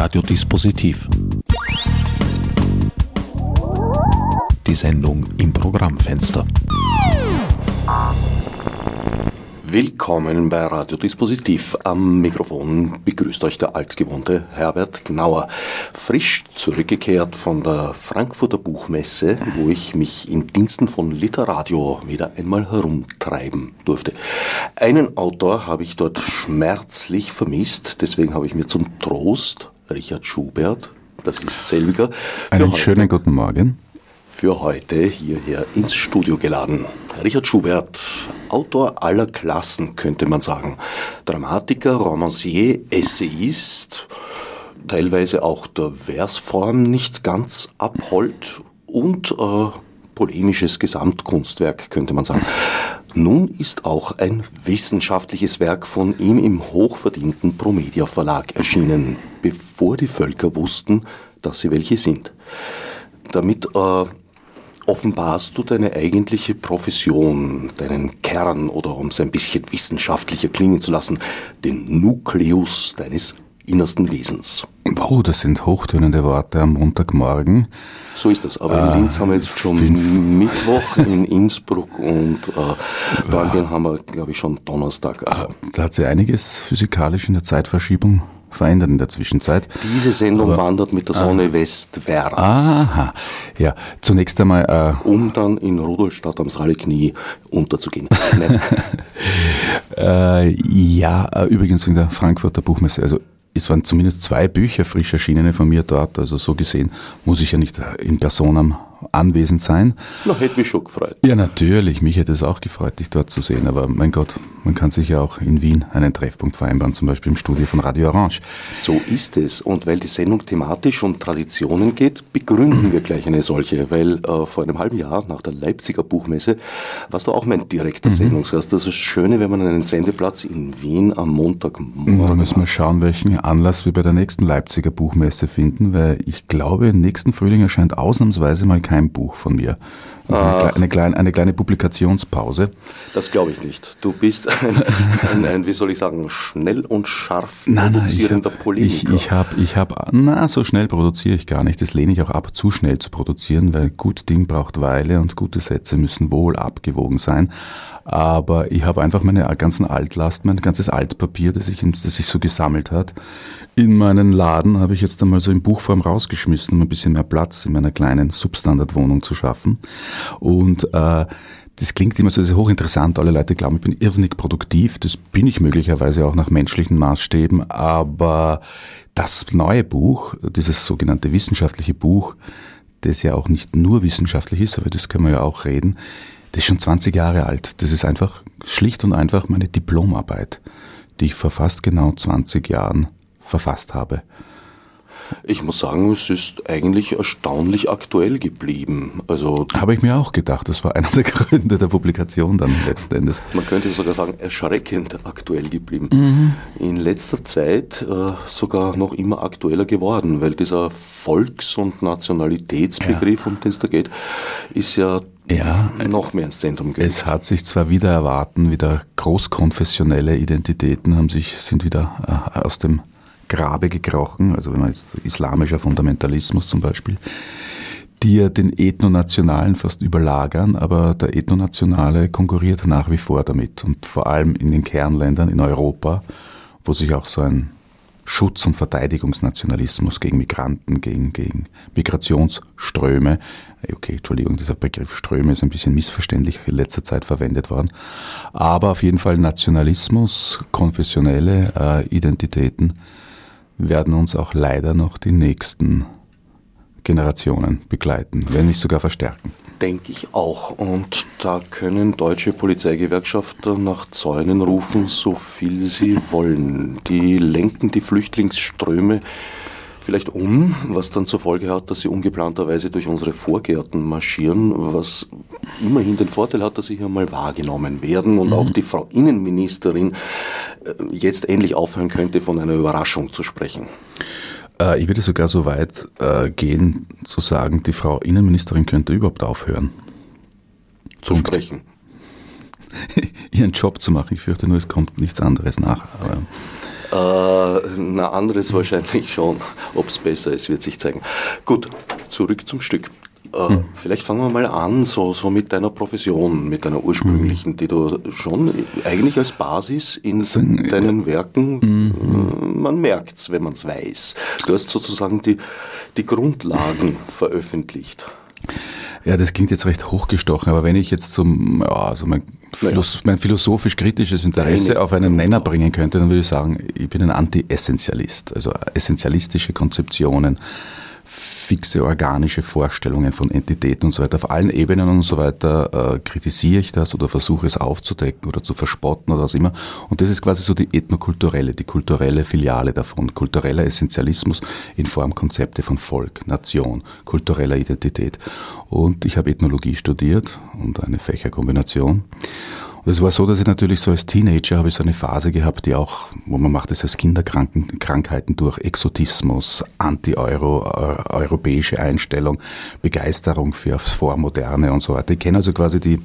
Radiodispositiv. Die Sendung im Programmfenster. Willkommen bei Radiodispositiv. Am Mikrofon begrüßt euch der altgewohnte Herbert Gnauer. Frisch zurückgekehrt von der Frankfurter Buchmesse, wo ich mich in Diensten von Literadio wieder einmal herumtreiben durfte. Einen Autor habe ich dort schmerzlich vermisst, deswegen habe ich mir zum Trost Richard Schubert, das ist selbiger, einen schönen guten Morgen für heute hierher ins Studio geladen. Richard Schubert, Autor aller Klassen, könnte man sagen. Dramatiker, Romancier, Essayist, teilweise auch der Versform nicht ganz abhold und äh, polemisches Gesamtkunstwerk, könnte man sagen. Nun ist auch ein wissenschaftliches Werk von ihm im hochverdienten Promedia Verlag erschienen, bevor die Völker wussten, dass sie welche sind. Damit äh, offenbarst du deine eigentliche Profession, deinen Kern oder um es ein bisschen wissenschaftlicher klingen zu lassen, den Nukleus deines innersten Wesens. Wow, das sind hochtönende Worte am Montagmorgen. So ist das. Aber in Linz haben wir jetzt schon fünf. Mittwoch, in Innsbruck und äh, Dornbirn haben wir, glaube ich, schon Donnerstag. Also. Da hat sich einiges physikalisch in der Zeitverschiebung verändert in der Zwischenzeit. Diese Sendung Aber, wandert mit der Sonne ah, westwärts. Aha, ja. Zunächst einmal... Äh, um dann in Rudolstadt am Knie unterzugehen. äh, ja, äh, übrigens in der Frankfurter Buchmesse. Also es waren zumindest zwei Bücher frisch erschienene von mir dort. Also so gesehen muss ich ja nicht in Person anwesend sein. Na, hätte mich schon gefreut. Ja, natürlich. Mich hätte es auch gefreut, dich dort zu sehen. Aber mein Gott, man kann sich ja auch in Wien einen Treffpunkt vereinbaren, zum Beispiel im Studio von Radio Orange. So ist es. Und weil die Sendung thematisch um Traditionen geht, begründen wir gleich eine solche. Weil äh, vor einem halben Jahr, nach der Leipziger Buchmesse, warst du auch mein direkter mhm. Sendungsgast. Das ist das Schöne, wenn man einen Sendeplatz in Wien am Montagmorgen Da müssen wir schauen, welchen Anlass wir bei der nächsten Leipziger Buchmesse finden, weil ich glaube, nächsten Frühling erscheint ausnahmsweise mal kein Buch von mir. Eine, eine, kleine, eine kleine Publikationspause. Das glaube ich nicht. Du bist ein, ein, ein, wie soll ich sagen, schnell und scharf nein, produzierender Polemiker. Ich, ich habe, ich hab, na, so schnell produziere ich gar nicht. Das lehne ich auch ab, zu schnell zu produzieren, weil gut Ding braucht Weile und gute Sätze müssen wohl abgewogen sein. Aber ich habe einfach meine ganzen Altlasten, mein ganzes Altpapier, das sich, das sich so gesammelt hat, in meinen Laden habe ich jetzt einmal so in Buchform rausgeschmissen, um ein bisschen mehr Platz in meiner kleinen Substandardwohnung zu schaffen. Und äh, das klingt immer so hochinteressant. Alle Leute glauben, ich bin irrsinnig produktiv. Das bin ich möglicherweise auch nach menschlichen Maßstäben. Aber das neue Buch, dieses sogenannte wissenschaftliche Buch, das ja auch nicht nur wissenschaftlich ist, aber das können wir ja auch reden, das ist schon 20 Jahre alt. Das ist einfach schlicht und einfach meine Diplomarbeit, die ich vor fast genau 20 Jahren verfasst habe. Ich muss sagen, es ist eigentlich erstaunlich aktuell geblieben. Also habe ich mir auch gedacht. Das war einer der Gründe der Publikation dann letzten Endes. Man könnte sogar sagen, erschreckend aktuell geblieben. Mhm. In letzter Zeit äh, sogar noch immer aktueller geworden, weil dieser Volks- und Nationalitätsbegriff, ja. um den es da geht, ist ja ja, noch mehr ins Zentrum gerückt. Es hat sich zwar wieder erwarten, wieder großkonfessionelle Identitäten haben sich, sind wieder äh, aus dem Grabe gekrochen, also wenn man jetzt islamischer Fundamentalismus zum Beispiel, die ja den Ethnonationalen fast überlagern, aber der Ethnonationale konkurriert nach wie vor damit und vor allem in den Kernländern in Europa, wo sich auch so ein Schutz- und Verteidigungsnationalismus gegen Migranten, gegen, gegen Migrationsströme. Okay, Entschuldigung, dieser Begriff Ströme ist ein bisschen missverständlich in letzter Zeit verwendet worden. Aber auf jeden Fall Nationalismus, konfessionelle äh, Identitäten werden uns auch leider noch die nächsten Generationen begleiten, wenn nicht sogar verstärken. Denke ich auch. Und da können deutsche Polizeigewerkschafter nach Zäunen rufen, so viel sie wollen. Die lenken die Flüchtlingsströme vielleicht um, was dann zur Folge hat, dass sie ungeplanterweise durch unsere Vorgärten marschieren, was immerhin den Vorteil hat, dass sie hier mal wahrgenommen werden und mhm. auch die Frau Innenministerin äh, jetzt endlich aufhören könnte, von einer Überraschung zu sprechen. Äh, ich würde sogar so weit äh, gehen, zu sagen, die Frau Innenministerin könnte überhaupt aufhören. Zu Punkt. sprechen. Ihren Job zu machen. Ich fürchte nur, es kommt nichts anderes nach. Aber Äh, na, anderes wahrscheinlich schon. Ob es besser ist, wird sich zeigen. Gut, zurück zum Stück. Äh, hm. Vielleicht fangen wir mal an, so, so mit deiner Profession, mit deiner ursprünglichen, hm. die du schon eigentlich als Basis in deinen Werken, hm. man merkt es, wenn man es weiß. Du hast sozusagen die, die Grundlagen veröffentlicht. Ja, das klingt jetzt recht hochgestochen, aber wenn ich jetzt zum, ja, also mein, Philosoph mein philosophisch-kritisches Interesse Deine. auf einen Nenner bringen könnte, dann würde ich sagen, ich bin ein Anti-Essentialist. Also essentialistische Konzeptionen fixe organische Vorstellungen von Entitäten und so weiter. Auf allen Ebenen und so weiter äh, kritisiere ich das oder versuche es aufzudecken oder zu verspotten oder was immer. Und das ist quasi so die ethnokulturelle, die kulturelle Filiale davon. Kultureller Essentialismus in Formkonzepte von Volk, Nation, kultureller Identität. Und ich habe Ethnologie studiert und eine Fächerkombination. Und es war so, dass ich natürlich so als Teenager habe ich so eine Phase gehabt, die auch, wo man macht es als Kinderkrankheiten durch Exotismus, Anti-Euro, europäische Einstellung, Begeisterung für aufs Vormoderne und so weiter. Ich kenne also quasi die,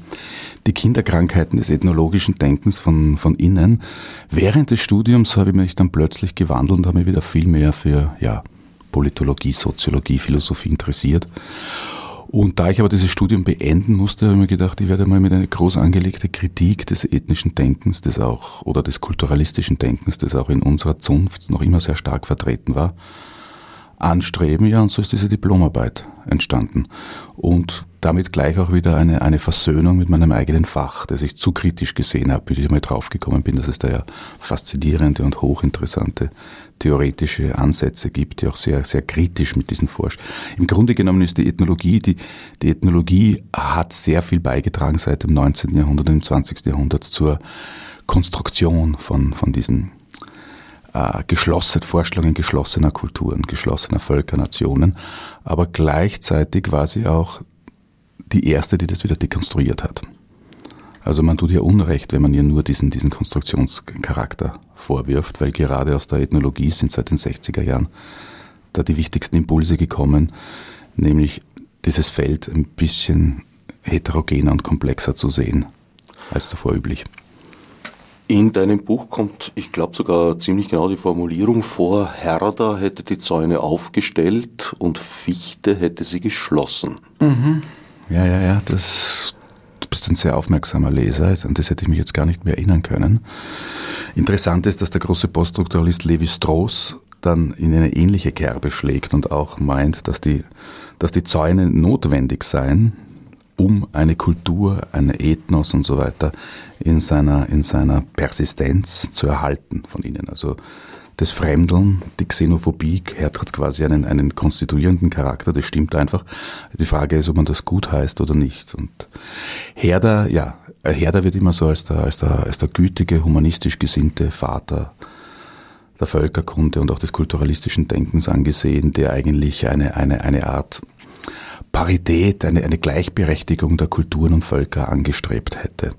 die Kinderkrankheiten des ethnologischen Denkens von, von innen. Während des Studiums habe ich mich dann plötzlich gewandelt und habe mich wieder viel mehr für, ja, Politologie, Soziologie, Philosophie interessiert. Und da ich aber dieses Studium beenden musste, habe ich mir gedacht, ich werde mal mit einer groß angelegten Kritik des ethnischen Denkens, das auch, oder des kulturalistischen Denkens, das auch in unserer Zunft noch immer sehr stark vertreten war, anstreben. Ja, und so ist diese Diplomarbeit entstanden. Und damit gleich auch wieder eine, eine Versöhnung mit meinem eigenen Fach, das ich zu kritisch gesehen habe, bis ich mal draufgekommen bin, dass es da ja faszinierende und hochinteressante theoretische Ansätze gibt, die auch sehr, sehr kritisch mit diesen Forsch. Im Grunde genommen ist die Ethnologie, die, die Ethnologie hat sehr viel beigetragen seit dem 19. Jahrhundert und dem 20. Jahrhundert zur Konstruktion von, von diesen äh, geschlossen, Vorstellungen geschlossener Kulturen, geschlossener Völker, Nationen, aber gleichzeitig war sie auch die erste, die das wieder dekonstruiert hat. Also man tut ja Unrecht, wenn man ihr nur diesen, diesen Konstruktionscharakter vorwirft, weil gerade aus der Ethnologie sind seit den 60er Jahren da die wichtigsten Impulse gekommen, nämlich dieses Feld ein bisschen heterogener und komplexer zu sehen als zuvor üblich. In deinem Buch kommt, ich glaube sogar ziemlich genau die Formulierung vor, Herder hätte die Zäune aufgestellt und Fichte hätte sie geschlossen. Mhm. Ja, ja, ja, das, du bist ein sehr aufmerksamer Leser, an das hätte ich mich jetzt gar nicht mehr erinnern können. Interessant ist, dass der große Poststrukturalist Levi Strauss dann in eine ähnliche Kerbe schlägt und auch meint, dass die, dass die Zäune notwendig seien, um eine Kultur, eine Ethnos und so weiter in seiner, in seiner Persistenz zu erhalten von ihnen. Also das Fremdeln, die Xenophobie hat quasi einen, einen konstituierenden Charakter, das stimmt einfach. Die Frage ist, ob man das gut heißt oder nicht. Und Herder, ja, Herder wird immer so als der, als der, als der gütige, humanistisch gesinnte Vater der Völkerkunde und auch des kulturalistischen Denkens angesehen, der eigentlich eine, eine, eine Art Parität, eine, eine Gleichberechtigung der Kulturen und Völker angestrebt hätte.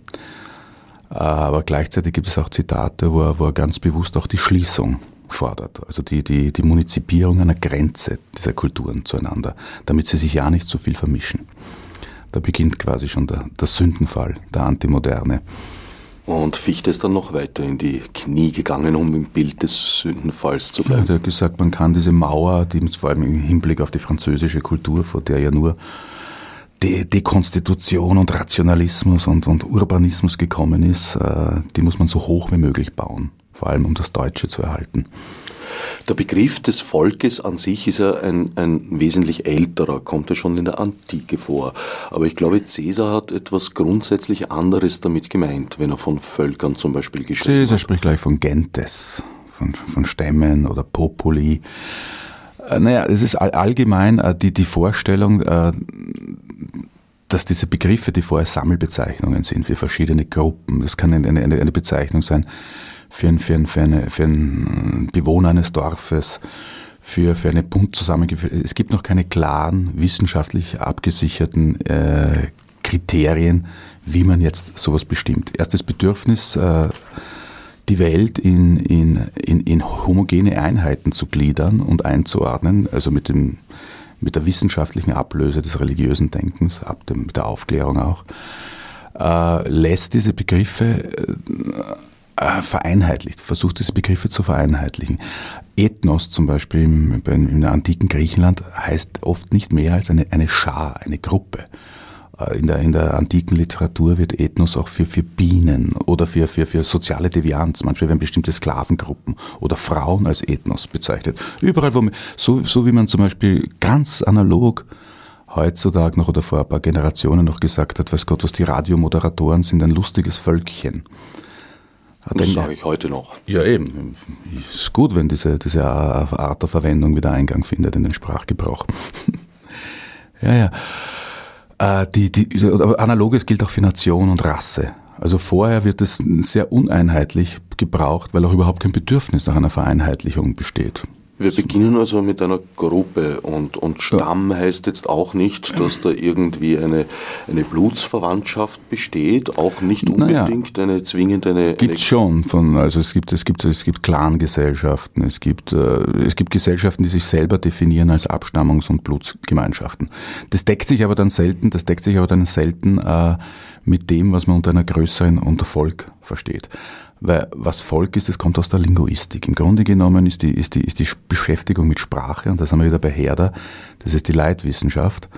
Aber gleichzeitig gibt es auch Zitate, wo er, wo er ganz bewusst auch die Schließung fordert, also die, die, die Munizipierung einer Grenze dieser Kulturen zueinander, damit sie sich ja nicht so viel vermischen. Da beginnt quasi schon der, der Sündenfall, der Antimoderne. Und Fichte ist dann noch weiter in die Knie gegangen, um im Bild des Sündenfalls zu bleiben. Ja, er hat gesagt, man kann diese Mauer, die vor allem im Hinblick auf die französische Kultur, vor der ja nur die Dekonstitution und Rationalismus und, und Urbanismus gekommen ist, äh, die muss man so hoch wie möglich bauen, vor allem um das Deutsche zu erhalten. Der Begriff des Volkes an sich ist ja ein, ein wesentlich älterer, kommt ja schon in der Antike vor. Aber ich glaube, Caesar hat etwas grundsätzlich anderes damit gemeint, wenn er von Völkern zum Beispiel geschrieben Caesar hat. spricht gleich von Gentes, von, von Stämmen oder Populi. Äh, naja, es ist allgemein äh, die, die Vorstellung, äh, dass diese Begriffe, die vorher Sammelbezeichnungen sind für verschiedene Gruppen, das kann eine, eine, eine Bezeichnung sein, für, ein, für, ein, für, eine, für einen Bewohner eines Dorfes, für, für eine bunt zusammengeführte. Es gibt noch keine klaren, wissenschaftlich abgesicherten äh, Kriterien, wie man jetzt sowas bestimmt. Erstes Bedürfnis, äh, die Welt in, in, in, in homogene Einheiten zu gliedern und einzuordnen, also mit, dem, mit der wissenschaftlichen Ablöse des religiösen Denkens, ab dem, der Aufklärung auch, äh, lässt diese Begriffe äh, äh, vereinheitlicht, versucht diese Begriffe zu vereinheitlichen. Ethnos zum Beispiel im, im antiken Griechenland heißt oft nicht mehr als eine, eine Schar, eine Gruppe. Äh, in der, in der antiken Literatur wird Ethnos auch für, für Bienen oder für, für, für soziale Devianz, manchmal werden bestimmte Sklavengruppen oder Frauen als Ethnos bezeichnet. Überall, wo man, so, so wie man zum Beispiel ganz analog heutzutage noch oder vor ein paar Generationen noch gesagt hat, weiß Gott, was die Radiomoderatoren sind, ein lustiges Völkchen. Das sage ich heute noch. Ja, eben. Ist gut, wenn diese, diese Art der Verwendung wieder Eingang findet in den Sprachgebrauch. ja, ja. Äh, die, die, Analoges gilt auch für Nation und Rasse. Also vorher wird es sehr uneinheitlich gebraucht, weil auch überhaupt kein Bedürfnis nach einer Vereinheitlichung besteht. Wir beginnen also mit einer Gruppe und, und Stamm ja. heißt jetzt auch nicht, dass da irgendwie eine, eine Blutsverwandtschaft besteht, auch nicht unbedingt naja. eine zwingende eine. Gibt schon von, also es gibt, es gibt, es gibt Clangesellschaften, es gibt, äh, es gibt Gesellschaften, die sich selber definieren als Abstammungs- und Blutsgemeinschaften. Das deckt sich aber dann selten, das deckt sich aber dann selten äh, mit dem, was man unter einer größeren, unter Volk versteht. Weil was Volk ist, das kommt aus der Linguistik. Im Grunde genommen ist die, ist die, ist die Beschäftigung mit Sprache, und da sind wir wieder bei Herder, das ist die Leitwissenschaft,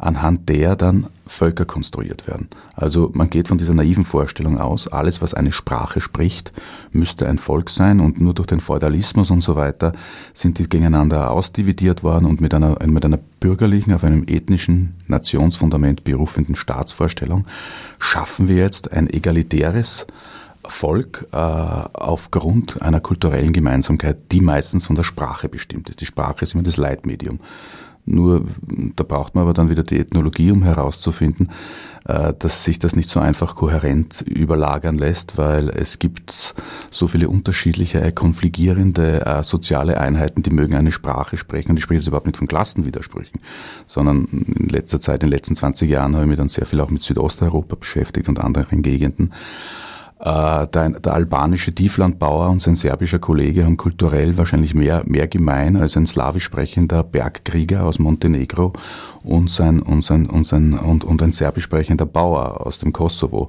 anhand der dann Völker konstruiert werden. Also man geht von dieser naiven Vorstellung aus, alles, was eine Sprache spricht, müsste ein Volk sein und nur durch den Feudalismus und so weiter sind die gegeneinander ausdividiert worden und mit einer, mit einer bürgerlichen, auf einem ethnischen Nationsfundament berufenden Staatsvorstellung schaffen wir jetzt ein egalitäres, Volk äh, aufgrund einer kulturellen Gemeinsamkeit, die meistens von der Sprache bestimmt ist. Die Sprache ist immer das Leitmedium. Nur da braucht man aber dann wieder die Ethnologie, um herauszufinden, äh, dass sich das nicht so einfach kohärent überlagern lässt, weil es gibt so viele unterschiedliche, konfligierende äh, soziale Einheiten, die mögen eine Sprache sprechen. Und ich spreche jetzt überhaupt nicht von Klassenwidersprüchen, sondern in letzter Zeit, in den letzten 20 Jahren habe ich mich dann sehr viel auch mit Südosteuropa beschäftigt und anderen Gegenden. Äh, der, der, albanische Tieflandbauer und sein serbischer Kollege haben kulturell wahrscheinlich mehr, mehr gemein als ein slawisch sprechender Bergkrieger aus Montenegro und, sein, und, sein, und, sein, und, und ein serbisch sprechender Bauer aus dem Kosovo.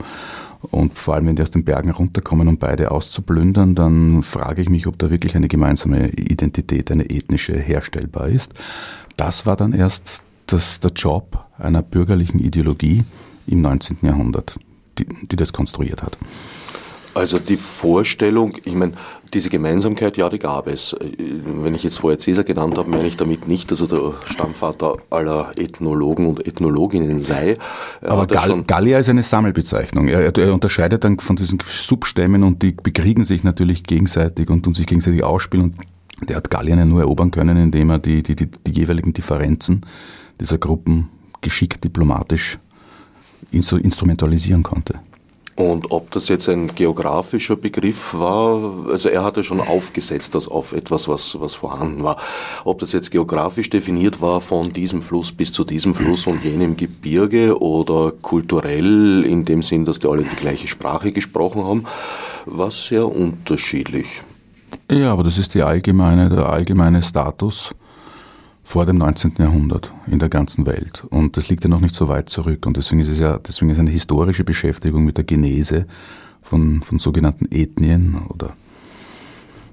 Und vor allem, wenn die aus den Bergen runterkommen, um beide auszuplündern, dann frage ich mich, ob da wirklich eine gemeinsame Identität, eine ethnische herstellbar ist. Das war dann erst das, der Job einer bürgerlichen Ideologie im 19. Jahrhundert, die, die das konstruiert hat. Also die Vorstellung, ich meine, diese Gemeinsamkeit, ja, die gab es. Wenn ich jetzt vorher Cäsar genannt habe, meine ich damit nicht, dass er der Stammvater aller Ethnologen und Ethnologinnen sei. Er Aber Gall Gallier ist eine Sammelbezeichnung. Er, er, unterscheidet dann von diesen Substämmen und die bekriegen sich natürlich gegenseitig und tun sich gegenseitig ausspielen. Und der hat Gallien ja nur erobern können, indem er die, die, die, die jeweiligen Differenzen dieser Gruppen geschickt diplomatisch instrumentalisieren konnte. Und ob das jetzt ein geografischer Begriff war, also er hatte schon aufgesetzt, das auf etwas, was, was vorhanden war. Ob das jetzt geografisch definiert war von diesem Fluss bis zu diesem Fluss und jenem Gebirge oder kulturell in dem Sinn, dass die alle die gleiche Sprache gesprochen haben, war sehr unterschiedlich. Ja, aber das ist die allgemeine, der allgemeine Status vor dem 19. Jahrhundert in der ganzen Welt. Und das liegt ja noch nicht so weit zurück. Und deswegen ist es ja, deswegen ist eine historische Beschäftigung mit der Genese von, von sogenannten Ethnien oder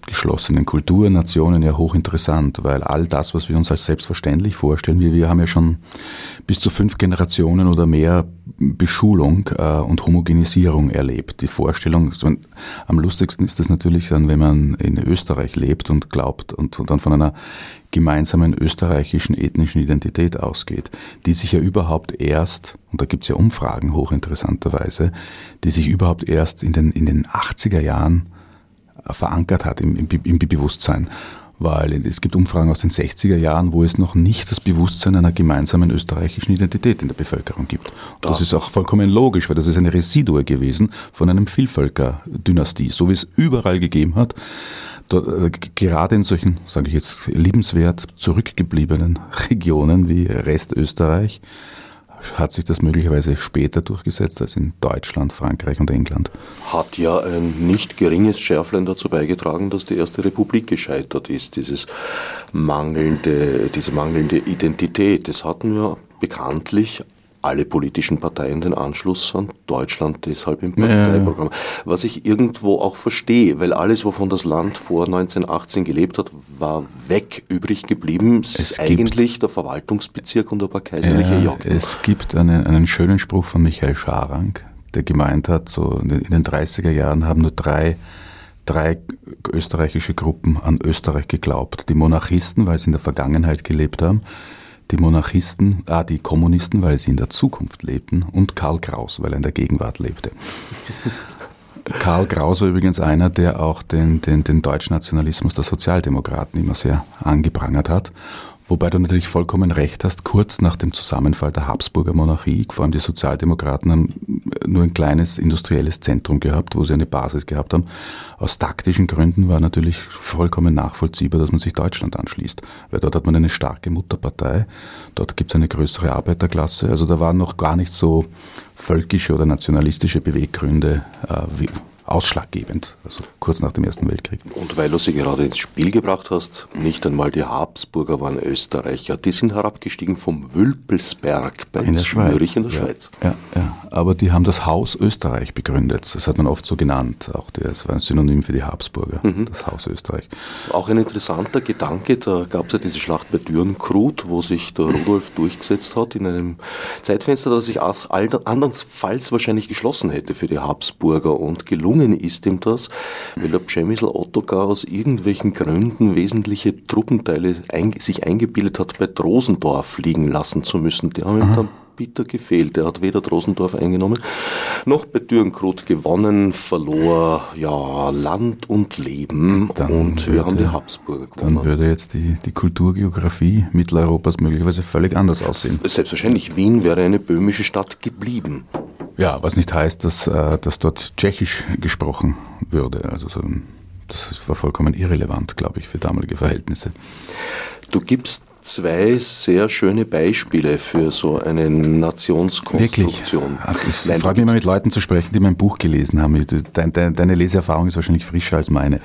geschlossenen Kulturnationen ja hochinteressant, weil all das, was wir uns als selbstverständlich vorstellen, wir, wir haben ja schon bis zu fünf Generationen oder mehr Beschulung äh, und Homogenisierung erlebt. Die Vorstellung, am lustigsten ist das natürlich dann, wenn man in Österreich lebt und glaubt und, und dann von einer gemeinsamen österreichischen ethnischen Identität ausgeht, die sich ja überhaupt erst, und da gibt es ja Umfragen hochinteressanterweise, die sich überhaupt erst in den, in den 80er Jahren verankert hat im, im, im Bewusstsein. Weil es gibt Umfragen aus den 60er Jahren, wo es noch nicht das Bewusstsein einer gemeinsamen österreichischen Identität in der Bevölkerung gibt. Das, das ist auch vollkommen logisch, weil das ist eine Residue gewesen von einem Vielvölker-Dynastie, so wie es überall gegeben hat. Äh, gerade in solchen, sage ich jetzt, liebenswert zurückgebliebenen Regionen wie Restösterreich, hat sich das möglicherweise später durchgesetzt als in Deutschland, Frankreich und England. Hat ja ein nicht geringes Schärflein dazu beigetragen, dass die Erste Republik gescheitert ist, dieses mangelnde, diese mangelnde Identität. Das hatten wir bekanntlich alle politischen Parteien den Anschluss an Deutschland deshalb im Parteiprogramm. Was ich irgendwo auch verstehe, weil alles, wovon das Land vor 1918 gelebt hat, war weg. Übrig geblieben es ist eigentlich der Verwaltungsbezirk und ein paar kaiserliche ja. Es gibt einen, einen schönen Spruch von Michael Scharang, der gemeint hat, so in den 30er Jahren haben nur drei drei österreichische Gruppen an Österreich geglaubt. Die Monarchisten, weil sie in der Vergangenheit gelebt haben, die Monarchisten, ah, die Kommunisten, weil sie in der Zukunft lebten und Karl Kraus, weil er in der Gegenwart lebte. Karl Kraus war übrigens einer, der auch den, den, den Deutschnationalismus der Sozialdemokraten immer sehr angeprangert hat Wobei du natürlich vollkommen recht hast, kurz nach dem Zusammenfall der Habsburger Monarchie, vor allem die Sozialdemokraten haben nur ein kleines industrielles Zentrum gehabt, wo sie eine Basis gehabt haben. Aus taktischen Gründen war natürlich vollkommen nachvollziehbar, dass man sich Deutschland anschließt, weil dort hat man eine starke Mutterpartei, dort gibt es eine größere Arbeiterklasse, also da waren noch gar nicht so völkische oder nationalistische Beweggründe äh, wie, ausschlaggebend, also kurz nach dem Ersten Weltkrieg. Und weil du sie gerade ins Spiel gebracht hast, nicht einmal die Habsburger waren Österreicher, die sind herabgestiegen vom Wülpelsberg bei in Zürich in der ja, Schweiz. Ja, ja, aber die haben das Haus Österreich begründet, das hat man oft so genannt, auch das war ein Synonym für die Habsburger, mhm. das Haus Österreich. Auch ein interessanter Gedanke, da gab es ja diese Schlacht bei Dürrenkrut, wo sich der Rudolf durchgesetzt hat in einem Zeitfenster, das sich andernfalls wahrscheinlich geschlossen hätte für die Habsburger und gelungen gelungen ist ihm das, weil der Przemysl Ottokar aus irgendwelchen Gründen wesentliche Truppenteile ein, sich eingebildet hat, bei Drosendorf liegen lassen zu müssen. Die haben ihm dann bitter gefehlt. Er hat weder Drosendorf eingenommen, noch bei Dürrenkrut gewonnen, verlor ja Land und Leben dann und würde, wir haben die Habsburger gewonnen. Dann würde jetzt die, die Kulturgeografie Mitteleuropas möglicherweise völlig anders aussehen. Selbstverständlich, Wien wäre eine böhmische Stadt geblieben. Ja, was nicht heißt, dass, äh, dass dort Tschechisch gesprochen würde. Also so, das war vollkommen irrelevant, glaube ich, für damalige Verhältnisse. Du gibst zwei sehr schöne Beispiele für so eine Nationskonstruktion. Wirklich? Ich freue mich immer mit Leuten zu sprechen, die mein Buch gelesen haben. Deine Leseerfahrung ist wahrscheinlich frischer als meine.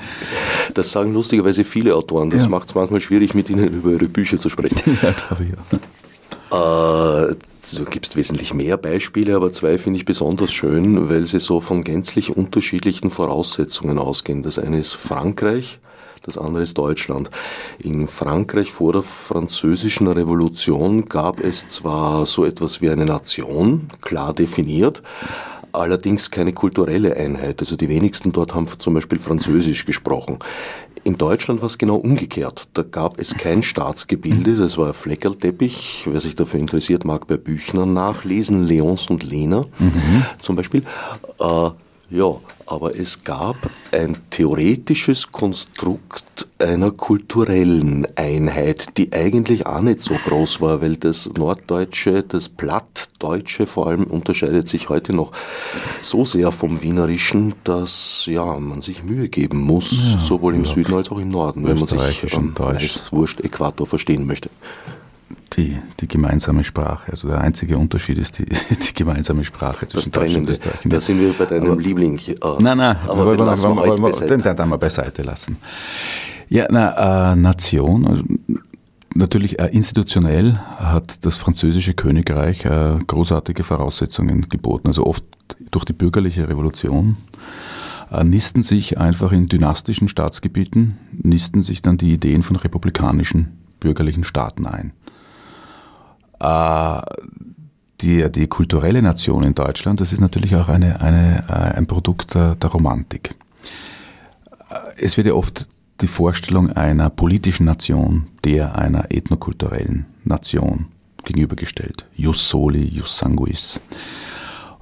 Das sagen lustigerweise viele Autoren. Das ja. macht es manchmal schwierig, mit ihnen über ihre Bücher zu sprechen. Ja, glaube ich auch. Äh, du gibst wesentlich mehr Beispiele, aber zwei finde ich besonders schön, weil sie so von gänzlich unterschiedlichen Voraussetzungen ausgehen. Das eine ist Frankreich, das andere ist Deutschland. In Frankreich vor der französischen Revolution gab es zwar so etwas wie eine Nation, klar definiert, allerdings keine kulturelle Einheit. Also die wenigsten dort haben zum Beispiel Französisch gesprochen. In Deutschland war es genau umgekehrt. Da gab es kein Staatsgebilde, das war ein Fleckerlteppich. Wer sich dafür interessiert, mag bei Büchner nachlesen, Leons und Lena mhm. zum Beispiel. Äh, ja, aber es gab ein theoretisches Konstrukt einer kulturellen Einheit, die eigentlich auch nicht so groß war, weil das Norddeutsche, das Plattdeutsche vor allem unterscheidet sich heute noch so sehr vom Wienerischen, dass ja, man sich Mühe geben muss, ja, sowohl im ja. Süden als auch im Norden, wenn man sich ähm, Wurscht Äquator verstehen möchte die, die gemeinsame Sprache. Also der einzige Unterschied ist die, die gemeinsame Sprache zwischen das Deutschland und Österreich. Da sind wir bei deinem aber, Liebling. Äh, nein, nein, aber den, lassen wir, wir, wir, den, den, den wir beiseite lassen. Ja, na, äh, Nation, also, natürlich äh, institutionell hat das französische Königreich äh, großartige Voraussetzungen geboten. Also oft durch die bürgerliche Revolution äh, nisten sich einfach in dynastischen Staatsgebieten, nisten sich dann die Ideen von republikanischen bürgerlichen Staaten ein. Äh, die, die kulturelle Nation in Deutschland, das ist natürlich auch eine, eine, äh, ein Produkt der, der Romantik. Äh, es wird ja oft die Vorstellung einer politischen Nation der einer ethnokulturellen Nation gegenübergestellt. Jus soli, jus sanguis.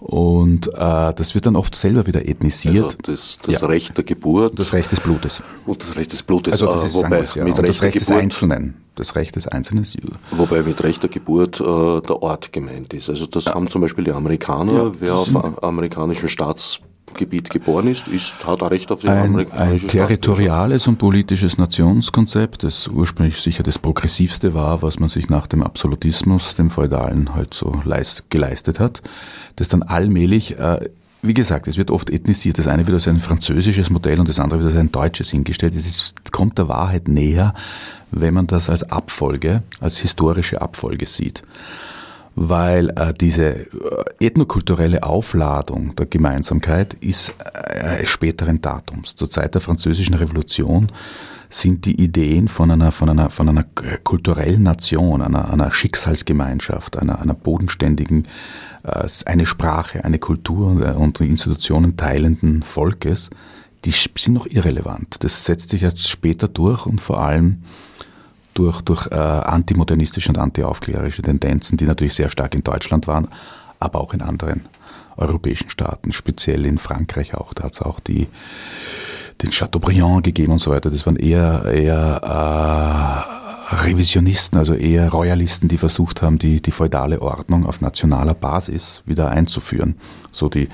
Und äh, das wird dann oft selber wieder ethnisiert. Also das, das ja. Recht der Geburt. Das Recht des Blutes. Und das Recht des Blutes. Also das ist wobei Sangus, ja. mit Recht das Recht des Einzelnen. Das Recht des Einzelnen ist Wobei mit Recht der Geburt äh, der Ort gemeint ist. Also das ja. haben zum Beispiel die Amerikaner, wer auf amerikanischem Staats Gebiet geboren ist, ist hat ein Recht auf die ein, amerikanische Ein territoriales und politisches Nationskonzept, das ursprünglich sicher das progressivste war, was man sich nach dem Absolutismus, dem Feudalen halt so leist, geleistet hat, das dann allmählich äh, wie gesagt, es wird oft ethnisiert. Das eine wird als ein französisches Modell und das andere wird als ein deutsches hingestellt. Es ist, kommt der Wahrheit näher, wenn man das als Abfolge, als historische Abfolge sieht. Weil äh, diese äh, ethnokulturelle Aufladung der Gemeinsamkeit ist äh, späteren Datums. Zur Zeit der Französischen Revolution sind die Ideen von einer, von einer, von einer kulturellen Nation, einer, einer Schicksalsgemeinschaft, einer, einer bodenständigen, äh, eine Sprache, eine Kultur und Institutionen teilenden Volkes, die sind noch irrelevant. Das setzt sich erst später durch und vor allem durch, durch äh, antimodernistische und antiaufklärerische Tendenzen, die natürlich sehr stark in Deutschland waren, aber auch in anderen europäischen Staaten, speziell in Frankreich auch. Da hat es auch die, den Chateaubriand gegeben und so weiter. Das waren eher, eher äh, Revisionisten, also eher Royalisten, die versucht haben, die, die feudale Ordnung auf nationaler Basis wieder einzuführen. So die,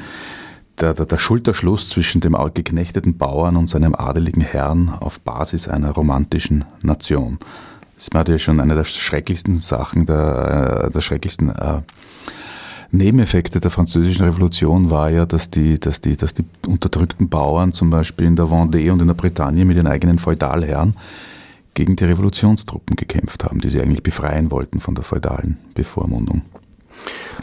der, der, der Schulterschluss zwischen dem geknechteten Bauern und seinem adeligen Herrn auf Basis einer romantischen Nation. Das war ja schon eine der schrecklichsten Sachen, der, äh, der schrecklichsten äh, Nebeneffekte der französischen Revolution war ja, dass die, dass, die, dass die unterdrückten Bauern zum Beispiel in der Vendée und in der Bretagne mit den eigenen Feudalherren gegen die Revolutionstruppen gekämpft haben, die sie eigentlich befreien wollten von der feudalen Bevormundung.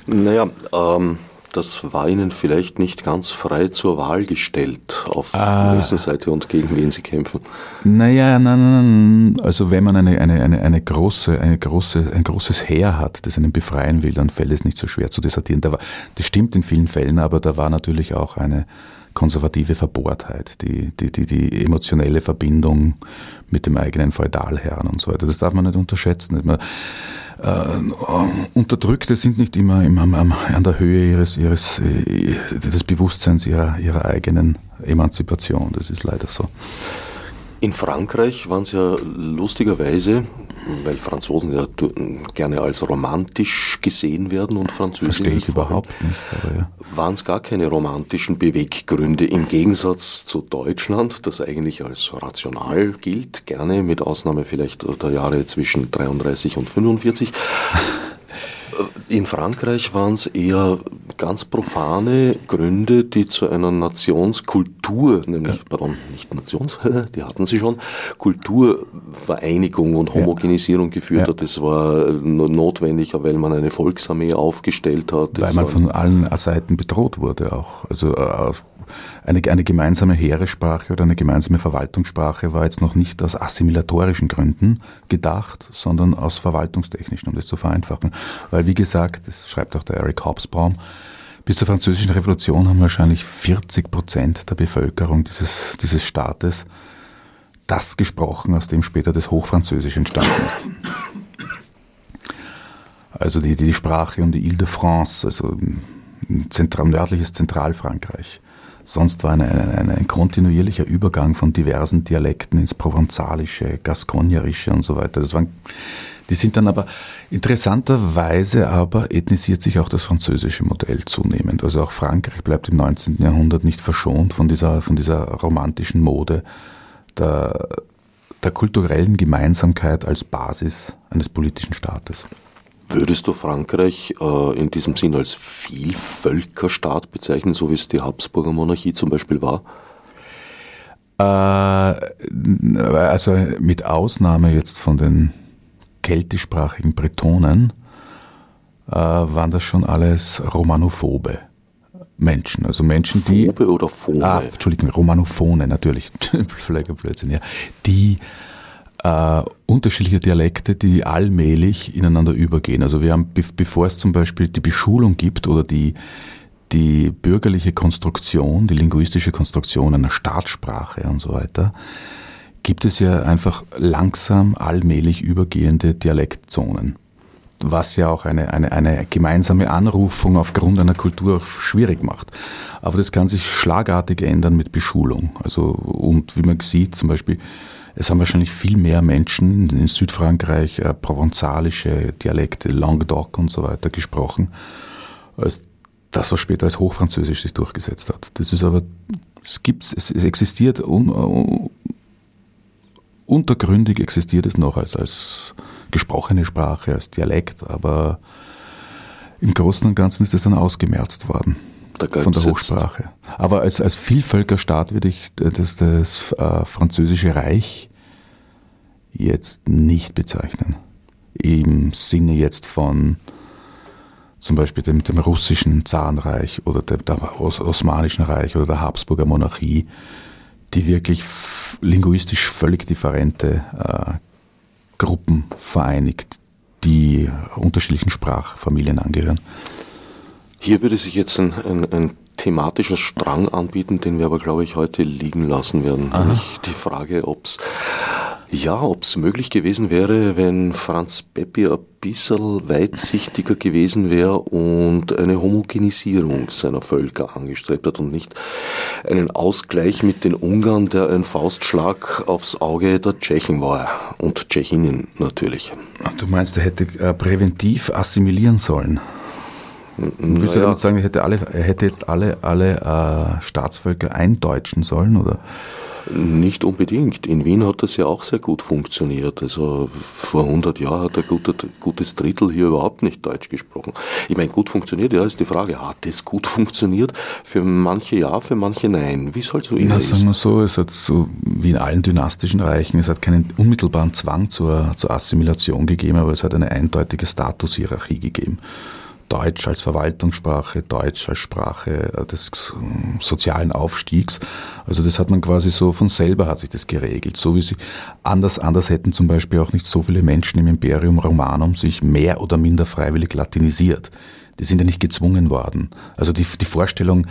Naja, ähm, das war Ihnen vielleicht nicht ganz frei zur Wahl gestellt, auf ah. wessen Seite und gegen wen Sie kämpfen. Naja, nein, nein, nein. Also wenn man eine, eine, eine, eine große, eine große, ein großes Heer hat, das einen befreien will, dann fällt es nicht so schwer zu desertieren. Da war, das stimmt in vielen Fällen, aber da war natürlich auch eine konservative Verbohrtheit, die, die, die, die emotionelle Verbindung mit dem eigenen Feudalherrn und so weiter. Das darf man nicht unterschätzen. Man, äh, Unterdrückte sind nicht immer im, am, an der Höhe ihres, ihres, äh, des Bewusstseins ihrer, ihrer eigenen Emanzipation. Das ist leider so. In Frankreich waren es ja lustigerweise, weil Franzosen ja gerne als romantisch gesehen werden und Französinnen Verstehe ich überhaupt nicht. Ja. Waren es gar keine romantischen Beweggründe im Gegensatz zu Deutschland, das eigentlich als rational gilt, gerne mit Ausnahme vielleicht der Jahre zwischen 33 und 45. In Frankreich waren es eher ganz profane Gründe, die zu einer Nationskultur, nämlich, ja. pardon, nicht Nations, die hatten sie schon, Kulturvereinigung und Homogenisierung geführt ja. hat. Das war notwendig, weil man eine Volksarmee aufgestellt hat. Weil man von allen Seiten bedroht wurde auch. Also äh, eine, eine gemeinsame Heeressprache oder eine gemeinsame Verwaltungssprache war jetzt noch nicht aus assimilatorischen Gründen gedacht, sondern aus verwaltungstechnischen, um das zu vereinfachen. Weil, wie gesagt, das schreibt auch der Eric Hobsbawm, bis zur Französischen Revolution haben wahrscheinlich 40 Prozent der Bevölkerung dieses, dieses Staates das gesprochen, aus dem später das Hochfranzösisch entstanden ist. Also die, die Sprache um die Ile-de-France, also zentral, nördliches Zentralfrankreich. Sonst war eine, eine, ein kontinuierlicher Übergang von diversen Dialekten ins Provenzalische, Gascognerische und so weiter. Das waren, die sind dann aber interessanterweise aber ethnisiert sich auch das französische Modell zunehmend. Also auch Frankreich bleibt im 19. Jahrhundert nicht verschont von dieser, von dieser romantischen Mode der, der kulturellen Gemeinsamkeit als Basis eines politischen Staates. Würdest du Frankreich äh, in diesem Sinn als Vielvölkerstaat bezeichnen, so wie es die Habsburger Monarchie zum Beispiel war? Äh, also mit Ausnahme jetzt von den keltischsprachigen Bretonen äh, waren das schon alles Romanophobe. Menschen, also Menschen, Phobe die. Phobe oder Phone? Ah, Entschuldigung, Romanophone natürlich. Vielleicht Blödsinn, ja. Die äh, unterschiedliche Dialekte, die allmählich ineinander übergehen. Also wir haben, bevor es zum Beispiel die Beschulung gibt oder die, die bürgerliche Konstruktion, die linguistische Konstruktion einer Staatssprache und so weiter, gibt es ja einfach langsam allmählich übergehende Dialektzonen. Was ja auch eine, eine, eine gemeinsame Anrufung aufgrund einer Kultur schwierig macht. Aber das kann sich schlagartig ändern mit Beschulung. Also, und wie man sieht, zum Beispiel, es haben wahrscheinlich viel mehr Menschen in Südfrankreich äh, provenzalische Dialekte, Languedoc und so weiter gesprochen, als das, was später als Hochfranzösisch sich durchgesetzt hat. Das ist aber, es gibt, es, es existiert, un, un, untergründig existiert es noch als, als gesprochene Sprache, als Dialekt, aber im Großen und Ganzen ist es dann ausgemerzt worden von der Hochsprache. Aber als, als Vielvölkerstaat würde ich das, das äh, französische Reich jetzt nicht bezeichnen. Im Sinne jetzt von zum Beispiel dem, dem russischen Zarenreich oder dem, dem Osmanischen Reich oder der Habsburger Monarchie, die wirklich linguistisch völlig differente äh, Gruppen vereinigt, die unterschiedlichen Sprachfamilien angehören. Hier würde sich jetzt ein, ein, ein thematischer Strang anbieten, den wir aber, glaube ich, heute liegen lassen werden. Nämlich die Frage, ob es ja, ob es möglich gewesen wäre, wenn Franz Peppi ein bisschen weitsichtiger gewesen wäre und eine Homogenisierung seiner Völker angestrebt hat und nicht einen Ausgleich mit den Ungarn, der ein Faustschlag aufs Auge der Tschechen war und Tschechinnen natürlich. Du meinst, er hätte äh, präventiv assimilieren sollen? Willst naja. du damit sagen, er hätte, alle, er hätte jetzt alle, alle äh, Staatsvölker eindeutschen sollen, oder? Nicht unbedingt. In Wien hat das ja auch sehr gut funktioniert. Also vor 100 Jahren hat ein gutes Drittel hier überhaupt nicht Deutsch gesprochen. Ich meine, gut funktioniert, ja, ist die Frage. Hat es gut funktioniert? Für manche ja, für manche nein. Wie soll so immer Sagen wir so, es hat so wie in allen dynastischen Reichen, es hat keinen unmittelbaren Zwang zur, zur Assimilation gegeben, aber es hat eine eindeutige Statushierarchie gegeben. Deutsch als Verwaltungssprache, Deutsch als Sprache äh, des ähm, sozialen Aufstiegs. Also das hat man quasi so von selber hat sich das geregelt. So wie sie anders, anders hätten zum Beispiel auch nicht so viele Menschen im Imperium Romanum sich mehr oder minder freiwillig latinisiert. Die sind ja nicht gezwungen worden. Also die, die Vorstellung,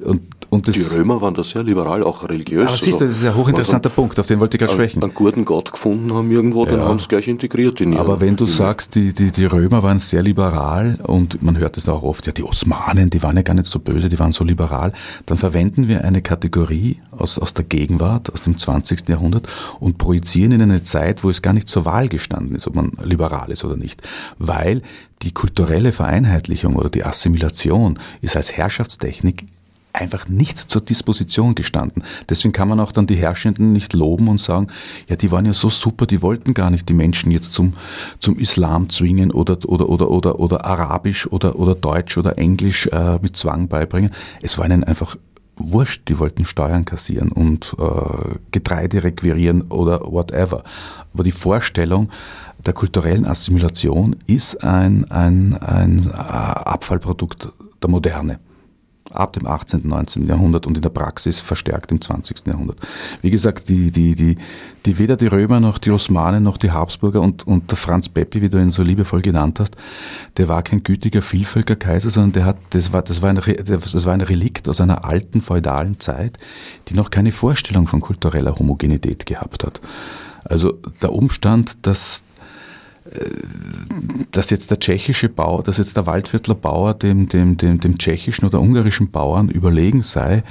und und die Römer waren da sehr liberal, auch religiös. Aber siehst du, das ist ein hochinteressanter Punkt, auf den wollte ich gerade sprechen. Einen guten Gott gefunden haben irgendwo, ja. den haben sie gleich integriert in ihren, Aber wenn du sagst, die, die, die Römer waren sehr liberal und man hört es auch oft, ja, die Osmanen, die waren ja gar nicht so böse, die waren so liberal, dann verwenden wir eine Kategorie aus, aus der Gegenwart, aus dem 20. Jahrhundert und projizieren in eine Zeit, wo es gar nicht zur Wahl gestanden ist, ob man liberal ist oder nicht. Weil die kulturelle Vereinheitlichung oder die Assimilation ist als Herrschaftstechnik einfach nicht zur Disposition gestanden. Deswegen kann man auch dann die Herrschenden nicht loben und sagen, ja, die waren ja so super, die wollten gar nicht die Menschen jetzt zum, zum Islam zwingen oder, oder, oder, oder, oder Arabisch oder, oder Deutsch oder Englisch äh, mit Zwang beibringen. Es war ihnen einfach wurscht, die wollten Steuern kassieren und äh, Getreide requirieren oder whatever. Aber die Vorstellung der kulturellen Assimilation ist ein, ein, ein äh, Abfallprodukt der Moderne ab dem 18., 19. Jahrhundert und in der Praxis verstärkt im 20. Jahrhundert. Wie gesagt, die, die, die, die weder die Römer noch die Osmanen noch die Habsburger und, und der Franz Peppi, wie du ihn so liebevoll genannt hast, der war kein gütiger Vielvölkerkaiser, sondern der hat, das war, das war, ein, das war ein Relikt aus einer alten feudalen Zeit, die noch keine Vorstellung von kultureller Homogenität gehabt hat. Also der Umstand, dass dass jetzt der tschechische Bauer, dass jetzt der Waldviertler Bauer dem, dem, dem, dem tschechischen oder ungarischen Bauern überlegen sei,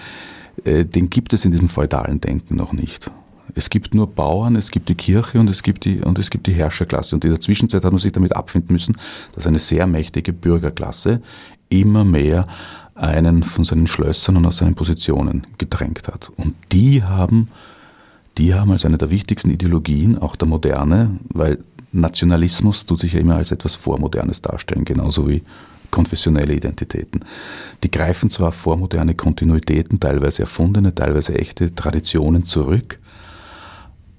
äh, den gibt es in diesem feudalen Denken noch nicht. Es gibt nur Bauern, es gibt die Kirche und es gibt die, und es gibt die Herrscherklasse. Und in der Zwischenzeit hat man sich damit abfinden müssen, dass eine sehr mächtige Bürgerklasse immer mehr einen von seinen Schlössern und aus seinen Positionen gedrängt hat. Und die haben, die haben als eine der wichtigsten Ideologien, auch der Moderne, weil Nationalismus tut sich ja immer als etwas Vormodernes darstellen, genauso wie konfessionelle Identitäten. Die greifen zwar vormoderne Kontinuitäten, teilweise erfundene, teilweise echte Traditionen zurück,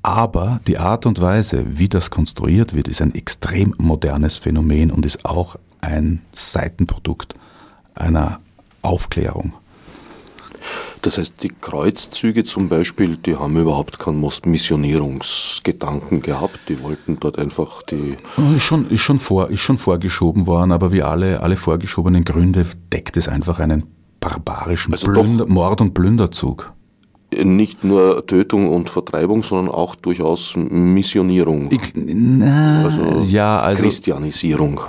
aber die Art und Weise, wie das konstruiert wird, ist ein extrem modernes Phänomen und ist auch ein Seitenprodukt einer Aufklärung. Das heißt, die Kreuzzüge zum Beispiel, die haben überhaupt keinen Missionierungsgedanken gehabt. Die wollten dort einfach die. Ist schon, ist schon, vor, ist schon vorgeschoben worden, aber wie alle, alle vorgeschobenen Gründe deckt es einfach einen barbarischen also Plünder, Mord- und Plünderzug. Nicht nur Tötung und Vertreibung, sondern auch durchaus Missionierung. Ich, na, also, ja, also Christianisierung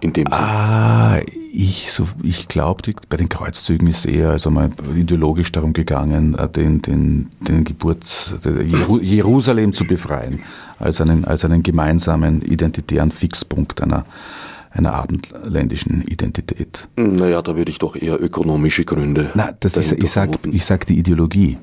in dem Sinne? Ah, ich, so, ich glaube, bei den Kreuzzügen ist eher also mal ideologisch darum gegangen, äh, den, den, den Geburts, Jerusalem zu befreien, als einen, als einen gemeinsamen identitären Fixpunkt einer, einer abendländischen Identität. Naja, da würde ich doch eher ökonomische Gründe. Na, das ist, ich sage ich sag die Ideologie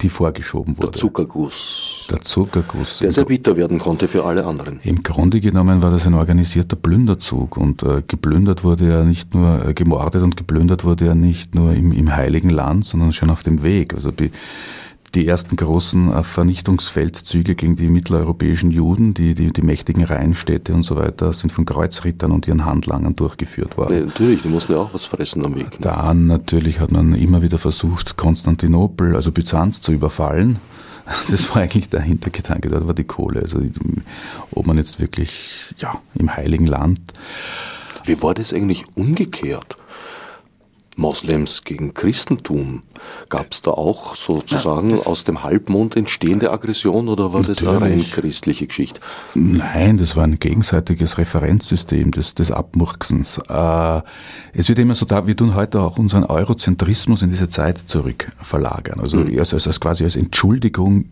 die vorgeschoben wurde. Der Zuckerguss. Der Zuckerguss. Der sehr bitter werden konnte für alle anderen. Im Grunde genommen war das ein organisierter Plünderzug und äh, geplündert wurde er nicht nur, äh, gemordet und geplündert wurde er nicht nur im, im Heiligen Land, sondern schon auf dem Weg. Also die, die ersten großen äh, Vernichtungsfeldzüge gegen die mitteleuropäischen Juden, die, die, die mächtigen Rheinstädte und so weiter, sind von Kreuzrittern und ihren Handlangern durchgeführt worden. Ja, natürlich, die mussten ja auch was fressen am Weg. Ne? Dann natürlich hat man immer wieder versucht, Konstantinopel, also Byzanz zu überfallen. Das war eigentlich der Hintergedanke, dort war die Kohle. Also ob man jetzt wirklich ja, im Heiligen Land. Wie war das eigentlich umgekehrt? Moslems gegen Christentum. Gab es da auch sozusagen ja, aus dem Halbmond entstehende Aggression oder war das eine rein christliche Geschichte? Nein, das war ein gegenseitiges Referenzsystem des, des Abmurksens. Äh, es wird immer so da, wir tun heute auch unseren Eurozentrismus in diese Zeit zurückverlagern. Also mhm. als, als, als quasi als Entschuldigung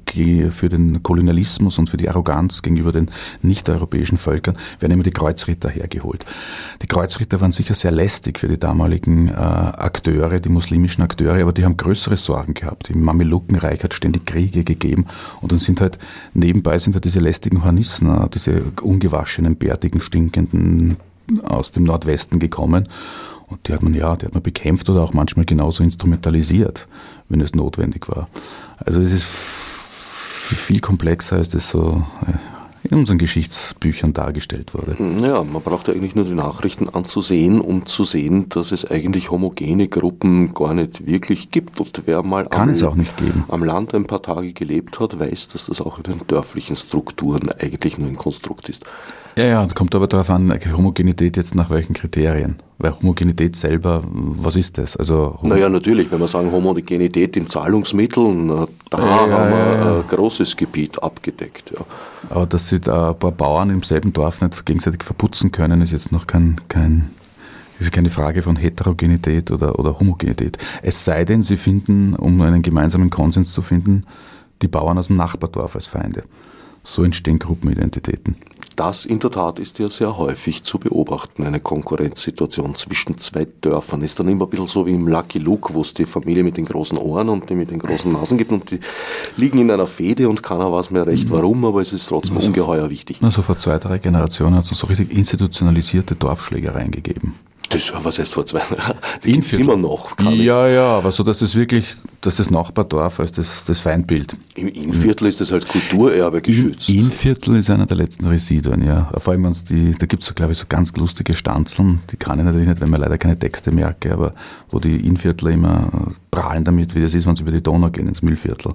für den Kolonialismus und für die Arroganz gegenüber den nicht-europäischen Völkern werden immer die Kreuzritter hergeholt. Die Kreuzritter waren sicher sehr lästig für die damaligen äh, Akteure, die muslimischen Akteure, aber die haben größere Sorgen gehabt. Im Mamelukenreich hat ständig Kriege gegeben und dann sind halt nebenbei sind halt diese lästigen Hornissen, äh, diese ungewaschenen, bärtigen, stinkenden aus dem Nordwesten gekommen und die hat man ja, die hat man bekämpft oder auch manchmal genauso instrumentalisiert, wenn es notwendig war. Also es ist viel komplexer als das so äh, in unseren Geschichtsbüchern dargestellt wurde. Ja, man braucht ja eigentlich nur die Nachrichten anzusehen, um zu sehen, dass es eigentlich homogene Gruppen gar nicht wirklich gibt. Und wer mal Kann am, es auch nicht geben. am Land ein paar Tage gelebt hat, weiß, dass das auch in den dörflichen Strukturen eigentlich nur ein Konstrukt ist. Ja, ja, kommt aber darauf an, Homogenität jetzt nach welchen Kriterien? Weil Homogenität selber, was ist das? Also, naja, natürlich, wenn wir sagen Homogenität in Zahlungsmitteln, da ja, haben wir ja, ein großes Gebiet abgedeckt. Ja. Aber dass sich da ein paar Bauern im selben Dorf nicht gegenseitig verputzen können, ist jetzt noch kein, kein ist keine Frage von Heterogenität oder, oder Homogenität. Es sei denn, sie finden, um einen gemeinsamen Konsens zu finden, die Bauern aus dem Nachbardorf als Feinde. So entstehen Gruppenidentitäten. Das in der Tat ist ja sehr häufig zu beobachten, eine Konkurrenzsituation zwischen zwei Dörfern. Ist dann immer ein bisschen so wie im Lucky Luke, wo es die Familie mit den großen Ohren und die mit den großen Nasen gibt und die liegen in einer Fehde und keiner weiß mehr recht warum, aber es ist trotzdem also, ungeheuer wichtig. Also vor zwei, drei Generationen hat es so richtig institutionalisierte Dorfschlägereien gegeben. Das, was heißt vor zwei Jahren? Die gibt es immer noch. Ja, ja, aber so, dass es wirklich, dass das Nachbardorf als das, das Feindbild. Im Innviertel ist das als Kulturerbe geschützt. Im Innviertel ist einer der letzten Residuen, ja. Vor allem, wenn's die, da gibt es, so, glaube ich, so ganz lustige Stanzeln, die kann ich natürlich nicht, wenn man leider keine Texte merke, aber wo die Innviertler immer prahlen damit, wie das ist, wenn sie über die Donau gehen ins Müllviertel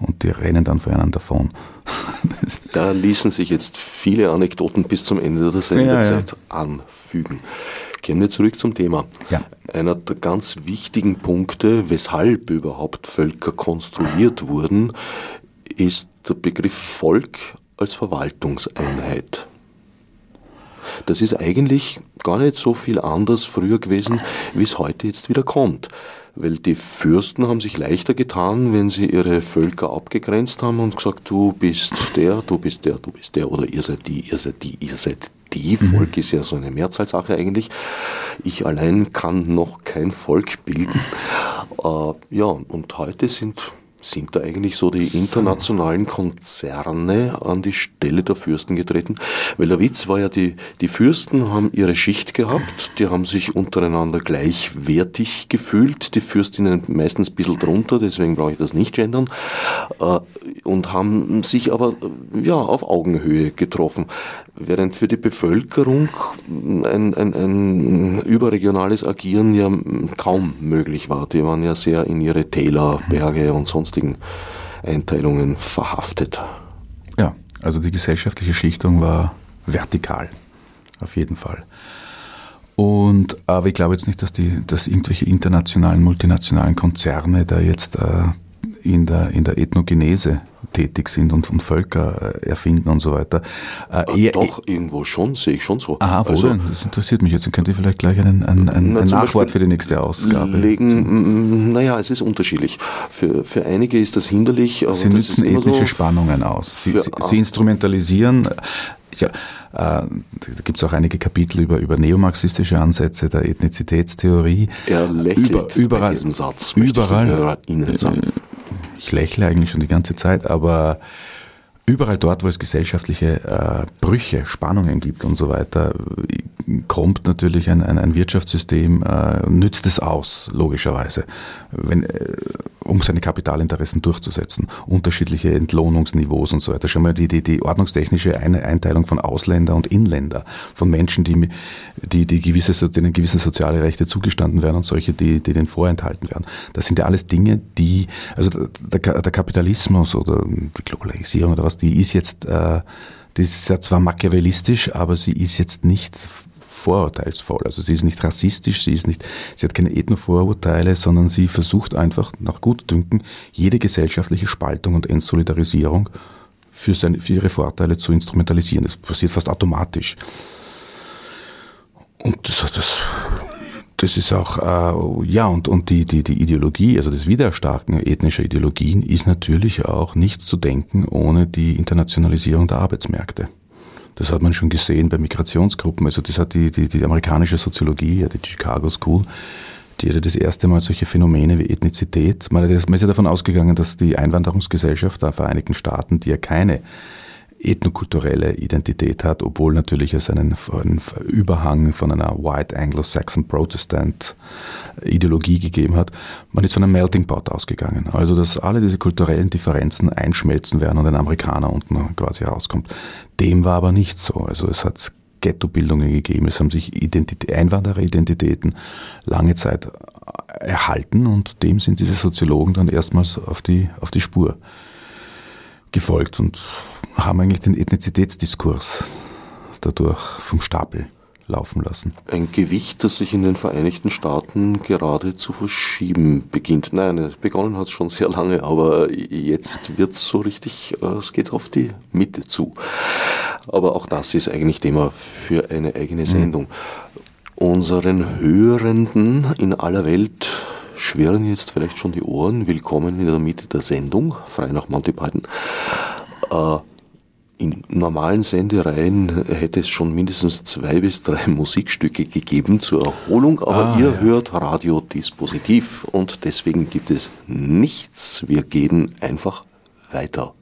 und die rennen dann vor einem davon. da ließen sich jetzt viele Anekdoten bis zum Ende der Sendezeit ja, ja. anfügen. Wir zurück zum Thema. Ja. Einer der ganz wichtigen Punkte, weshalb überhaupt Völker konstruiert wurden, ist der Begriff Volk als Verwaltungseinheit. Das ist eigentlich gar nicht so viel anders früher gewesen, wie es heute jetzt wieder kommt weil die Fürsten haben sich leichter getan, wenn sie ihre Völker abgegrenzt haben und gesagt, du bist der, du bist der, du bist der oder ihr seid die, ihr seid die, ihr seid die. Mhm. Volk ist ja so eine Mehrzahlsache eigentlich. Ich allein kann noch kein Volk bilden. Äh, ja, und heute sind sind da eigentlich so die internationalen Konzerne an die Stelle der Fürsten getreten? Weil der Witz war ja, die, die Fürsten haben ihre Schicht gehabt, die haben sich untereinander gleichwertig gefühlt, die Fürstinnen meistens ein bisschen drunter, deswegen brauche ich das nicht gendern, äh, und haben sich aber ja, auf Augenhöhe getroffen. Während für die Bevölkerung ein, ein, ein überregionales Agieren ja kaum möglich war. Die waren ja sehr in ihre Täler, Berge und sonst sonstigen Einteilungen verhaftet. Ja, also die gesellschaftliche Schichtung war vertikal, auf jeden Fall. Und aber ich glaube jetzt nicht, dass die, dass irgendwelche internationalen, multinationalen Konzerne da jetzt äh, in der, in der Ethnogenese tätig sind und, und Völker äh, erfinden und so weiter. Äh, eher, Doch, irgendwo schon, sehe ich schon so. Aha, wo also, denn? Das interessiert mich jetzt. Dann könnt ihr vielleicht gleich einen, einen, einen, na, ein Nachwort für die nächste Ausgabe. Legen, naja, es ist unterschiedlich. Für, für einige ist das hinderlich. Sie nützen ethnische so Spannungen aus. Sie, sie, sie instrumentalisieren. Ja, äh, da gibt es auch einige Kapitel über, über neomarxistische Ansätze der Ethnizitätstheorie. Er lächelt über, überall, bei diesem Satz, überall, ich Ihnen sagen. Ich lächle eigentlich schon die ganze Zeit, aber überall dort, wo es gesellschaftliche äh, Brüche, Spannungen gibt und so weiter, kommt natürlich ein, ein, ein Wirtschaftssystem, äh, nützt es aus, logischerweise, wenn, äh, um seine Kapitalinteressen durchzusetzen. Unterschiedliche Entlohnungsniveaus und so weiter. Schon mal die, die, die ordnungstechnische Einteilung von Ausländer und Inländer, von Menschen, die, die, die gewisse, denen gewisse soziale Rechte zugestanden werden und solche, die, die denen vorenthalten werden. Das sind ja alles Dinge, die, also der, der Kapitalismus oder die Globalisierung oder was, die ist jetzt, äh, die ist ja zwar machiavellistisch, aber sie ist jetzt nicht vorurteilsvoll. Also sie ist nicht rassistisch, sie ist nicht, sie hat keine Ethnovorurteile, sondern sie versucht einfach nach Gutdünken jede gesellschaftliche Spaltung und Entsolidarisierung für, seine, für ihre Vorteile zu instrumentalisieren. Das passiert fast automatisch. Und das, das das ist auch, äh, ja, und, und die, die, die Ideologie, also das Widerstarken ethnischer Ideologien ist natürlich auch nichts zu denken ohne die Internationalisierung der Arbeitsmärkte. Das hat man schon gesehen bei Migrationsgruppen. Also das hat die, die, die amerikanische Soziologie, ja, die Chicago School, die hatte das erste Mal solche Phänomene wie Ethnizität. Man ist ja davon ausgegangen, dass die Einwanderungsgesellschaft der Vereinigten Staaten, die ja keine ethnokulturelle Identität hat, obwohl natürlich es einen, einen Überhang von einer White Anglo-Saxon Protestant Ideologie gegeben hat. Man ist von einem Melting Pot ausgegangen. Also, dass alle diese kulturellen Differenzen einschmelzen werden und ein Amerikaner unten quasi rauskommt. Dem war aber nicht so. Also, es hat Ghettobildungen gegeben. Es haben sich Identität, Einwandereridentitäten lange Zeit erhalten und dem sind diese Soziologen dann erstmals auf die, auf die Spur gefolgt und haben eigentlich den Ethnizitätsdiskurs dadurch vom Stapel laufen lassen. Ein Gewicht, das sich in den Vereinigten Staaten gerade zu verschieben beginnt. Nein, begonnen hat es schon sehr lange, aber jetzt wird es so richtig, äh, es geht auf die Mitte zu. Aber auch das ist eigentlich Thema für eine eigene mhm. Sendung. Mhm. Unseren Hörenden in aller Welt schwirren jetzt vielleicht schon die Ohren. Willkommen in der Mitte der Sendung, frei nach Monty Python. Äh, in normalen Sendereien hätte es schon mindestens zwei bis drei Musikstücke gegeben zur Erholung, aber ah, ihr ja. hört Radiodispositiv und deswegen gibt es nichts. Wir gehen einfach weiter.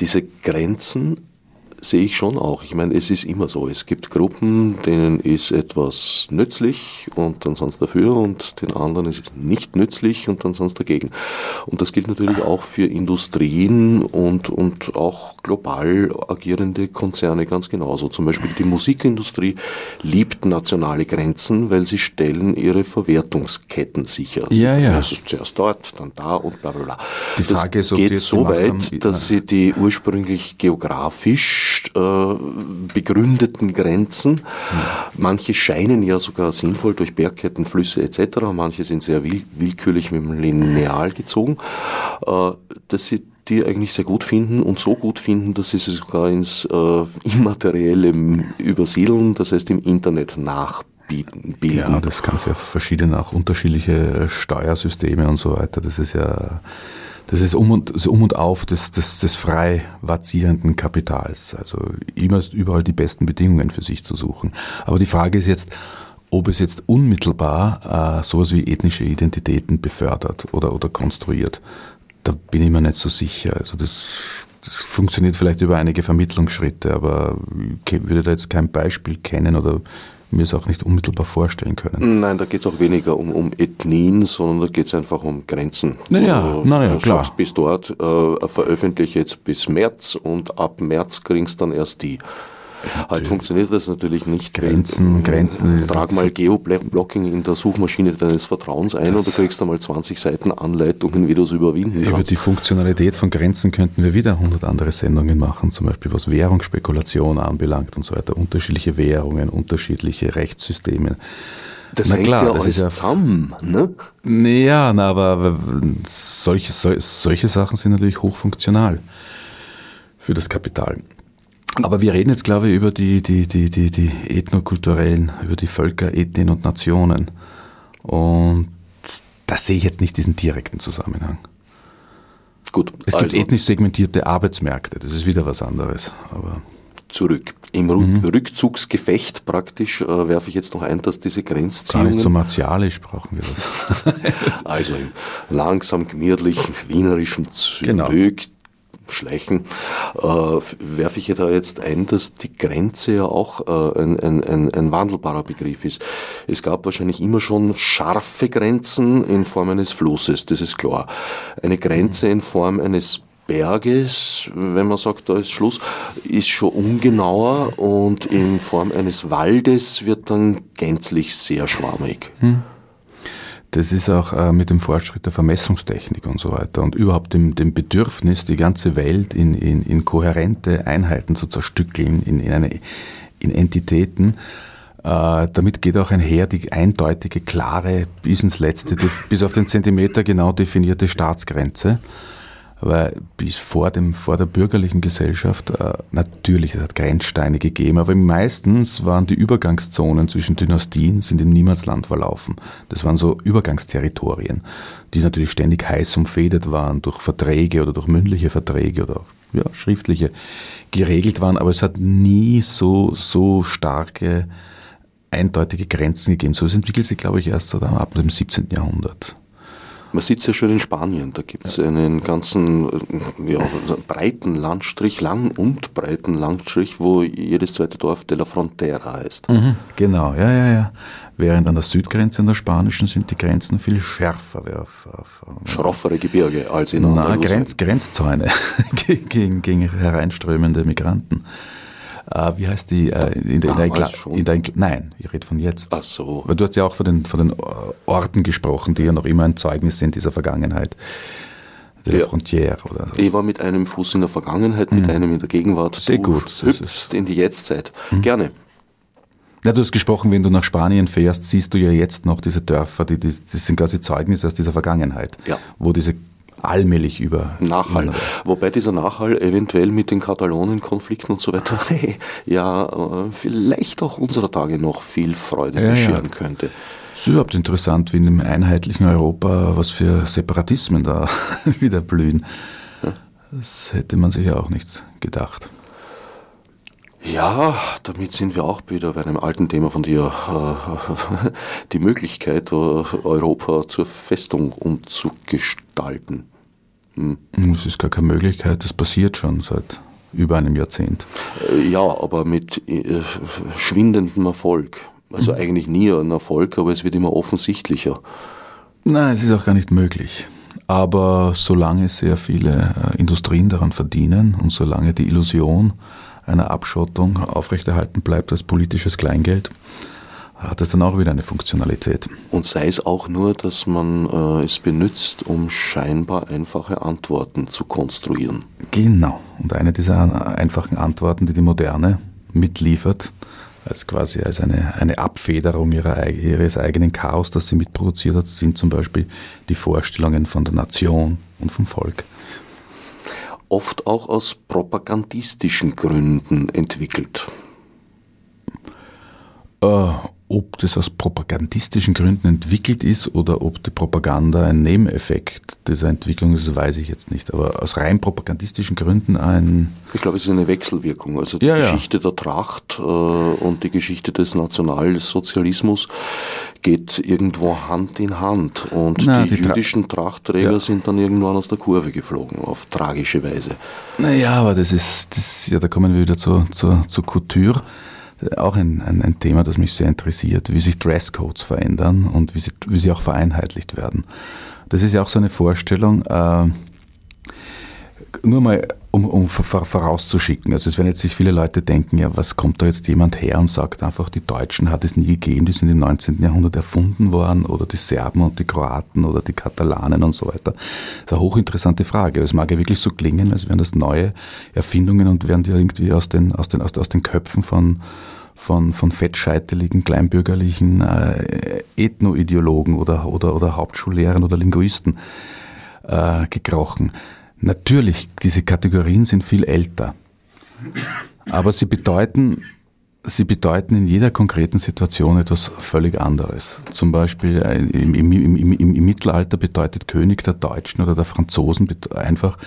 Diese Grenzen sehe ich schon auch. Ich meine, es ist immer so. Es gibt Gruppen, denen ist etwas nützlich und dann sonst dafür und den anderen ist es nicht nützlich und dann sonst dagegen. Und das gilt natürlich auch für Industrien und, und auch global agierende Konzerne ganz genauso. Zum Beispiel die Musikindustrie liebt nationale Grenzen, weil sie stellen ihre Verwertungsketten sicher. Ja, ja. Ist zuerst dort, dann da und bla bla bla. Die Frage das ist, geht so weit, haben, dass sie die ursprünglich geografisch äh, begründeten Grenzen. Manche scheinen ja sogar sinnvoll durch Bergketten, Flüsse etc. Manche sind sehr willkürlich mit dem Lineal gezogen, äh, dass sie die eigentlich sehr gut finden und so gut finden, dass sie sie sogar ins äh, Immaterielle übersiedeln, das heißt im Internet nachbieten. Ja, das kann ja verschiedene, auch unterschiedliche Steuersysteme und so weiter. Das ist ja das ist um und, das um und auf des, des, des frei vazierenden Kapitals. Also immer überall die besten Bedingungen für sich zu suchen. Aber die Frage ist jetzt, ob es jetzt unmittelbar äh, sowas wie ethnische Identitäten befördert oder, oder konstruiert. Da bin ich mir nicht so sicher. Also das, das funktioniert vielleicht über einige Vermittlungsschritte, aber ich würde da jetzt kein Beispiel kennen oder mir es auch nicht unmittelbar vorstellen können. Nein, da geht es auch weniger um, um Ethnien, sondern da geht es einfach um Grenzen. Naja, du, naja, du klar. Sagst, bis dort äh, veröffentliche jetzt bis März und ab März kriegst dann erst die. Halt funktioniert das natürlich nicht. Grenzen, Grenzen. Trag mal Geoblocking in der Suchmaschine deines Vertrauens ein und du kriegst einmal 20 Seiten Anleitungen, wie du es überwinden kannst. Über die Funktionalität von Grenzen könnten wir wieder 100 andere Sendungen machen, zum Beispiel was Währungsspekulation anbelangt und so weiter. Unterschiedliche Währungen, unterschiedliche Rechtssysteme. Das na hängt klar, ja alles ja, zusammen, ne? Ja, na, aber solche, solche Sachen sind natürlich hochfunktional für das Kapital. Aber wir reden jetzt, glaube ich, über die, die, die, die, die ethnokulturellen, über die Völker, Ethnien und Nationen. Und da sehe ich jetzt nicht diesen direkten Zusammenhang. Gut. Es gibt also ethnisch segmentierte Arbeitsmärkte, das ist wieder was anderes. Aber zurück. Im mhm. Rückzugsgefecht praktisch äh, werfe ich jetzt noch ein, dass diese Grenzziehungen... Gar nicht so martialisch brauchen wir das. also im langsam gemütlichen, wienerischen Züg genau Schleichen, äh, werfe ich da jetzt ein, dass die Grenze ja auch äh, ein, ein, ein, wandelbarer Begriff ist. Es gab wahrscheinlich immer schon scharfe Grenzen in Form eines Flusses, das ist klar. Eine Grenze in Form eines Berges, wenn man sagt, da ist Schluss, ist schon ungenauer und in Form eines Waldes wird dann gänzlich sehr schwammig. Hm. Das ist auch äh, mit dem Fortschritt der Vermessungstechnik und so weiter und überhaupt dem, dem Bedürfnis, die ganze Welt in, in, in kohärente Einheiten zu zerstückeln, in, in, eine, in Entitäten. Äh, damit geht auch einher die eindeutige, klare, bis ins letzte, bis auf den Zentimeter genau definierte Staatsgrenze weil bis vor, dem, vor der bürgerlichen Gesellschaft äh, natürlich, es hat Grenzsteine gegeben, aber meistens waren die Übergangszonen zwischen Dynastien sind im Niemandsland verlaufen. Das waren so Übergangsterritorien, die natürlich ständig heiß umfedert waren durch Verträge oder durch mündliche Verträge oder ja, schriftliche geregelt waren, aber es hat nie so, so starke, eindeutige Grenzen gegeben. So entwickelt sich, glaube ich, erst ab dem 17. Jahrhundert. Man sieht es ja schon in Spanien, da gibt es einen ganzen ja, breiten Landstrich, lang und breiten Landstrich, wo jedes zweite Dorf de la Frontera heißt. Mhm, genau, ja, ja, ja. Während an der Südgrenze an der spanischen sind die Grenzen viel schärfer. Auf, auf, Schroffere Gebirge als in anderen. Grenz, Grenzzäune gegen, gegen hereinströmende Migranten. Äh, wie heißt die? Äh, in der, in der, in der, nein, ich rede von jetzt. Ach so. Weil du hast ja auch von den, von den Orten gesprochen, die ja noch immer ein Zeugnis sind dieser Vergangenheit. Der ja. Frontiere oder so. Ich war mit einem Fuß in der Vergangenheit, mit mhm. einem in der Gegenwart. Sehr du gut. hüpfst in die Jetztzeit. Mhm. Gerne. Ja, du hast gesprochen, wenn du nach Spanien fährst, siehst du ja jetzt noch diese Dörfer, die, die, das sind quasi Zeugnisse aus dieser Vergangenheit, ja. wo diese allmählich über. Nachhall. Wobei dieser Nachhall eventuell mit den Katalonen-Konflikten und so weiter ja äh, vielleicht auch unserer Tage noch viel Freude ja, bescheren ja. könnte. Es ist überhaupt interessant, wie in dem einheitlichen Europa, was für Separatismen da wieder blühen. Das hätte man sich ja auch nicht gedacht. Ja, damit sind wir auch wieder bei einem alten Thema von dir. Die Möglichkeit, Europa zur Festung umzugestalten. Hm. Das ist gar keine Möglichkeit, das passiert schon seit über einem Jahrzehnt. Äh, ja, aber mit äh, schwindendem Erfolg. Also mhm. eigentlich nie ein Erfolg, aber es wird immer offensichtlicher. Nein, es ist auch gar nicht möglich. Aber solange sehr viele äh, Industrien daran verdienen und solange die Illusion einer Abschottung aufrechterhalten bleibt als politisches Kleingeld, hat es dann auch wieder eine Funktionalität. Und sei es auch nur, dass man äh, es benutzt, um scheinbar einfache Antworten zu konstruieren. Genau. Und eine dieser einfachen Antworten, die die Moderne mitliefert, als quasi als eine, eine Abfederung ihrer, ihres eigenen Chaos, das sie mitproduziert hat, sind zum Beispiel die Vorstellungen von der Nation und vom Volk. Oft auch aus propagandistischen Gründen entwickelt. Ob das aus propagandistischen Gründen entwickelt ist oder ob die Propaganda ein Nebeneffekt dieser Entwicklung ist, weiß ich jetzt nicht. Aber aus rein propagandistischen Gründen ein. Ich glaube, es ist eine Wechselwirkung. Also die ja, Geschichte ja. der Tracht äh, und die Geschichte des Nationalsozialismus geht irgendwo Hand in Hand. Und Na, die, die, jüdischen Tra Trachtträger ja. sind dann irgendwann aus der Kurve geflogen, auf tragische Weise. Naja, aber das ist, das, ja, da kommen wir wieder zur, zur, zur Couture auch ein, ein, ein, Thema, das mich sehr interessiert, wie sich Dresscodes verändern und wie sie, wie sie auch vereinheitlicht werden. Das ist ja auch so eine Vorstellung, äh, nur mal um, um vorauszuschicken, also es werden jetzt sich viele Leute denken, ja, was kommt da jetzt jemand her und sagt einfach, die Deutschen hat es nie gegeben, die sind im 19. Jahrhundert erfunden worden oder die Serben und die Kroaten oder die Katalanen und so weiter. Das ist eine hochinteressante Frage. Es mag ja wirklich so klingen, als wären das neue Erfindungen und wären die irgendwie aus den, aus den, aus, aus den Köpfen von von, von fettscheiteligen, kleinbürgerlichen äh, Ethnoideologen oder, oder, oder Hauptschullehrern oder Linguisten äh, gekrochen. Natürlich, diese Kategorien sind viel älter, aber sie bedeuten, sie bedeuten in jeder konkreten Situation etwas völlig anderes. Zum Beispiel äh, im, im, im, im, im Mittelalter bedeutet König der Deutschen oder der Franzosen einfach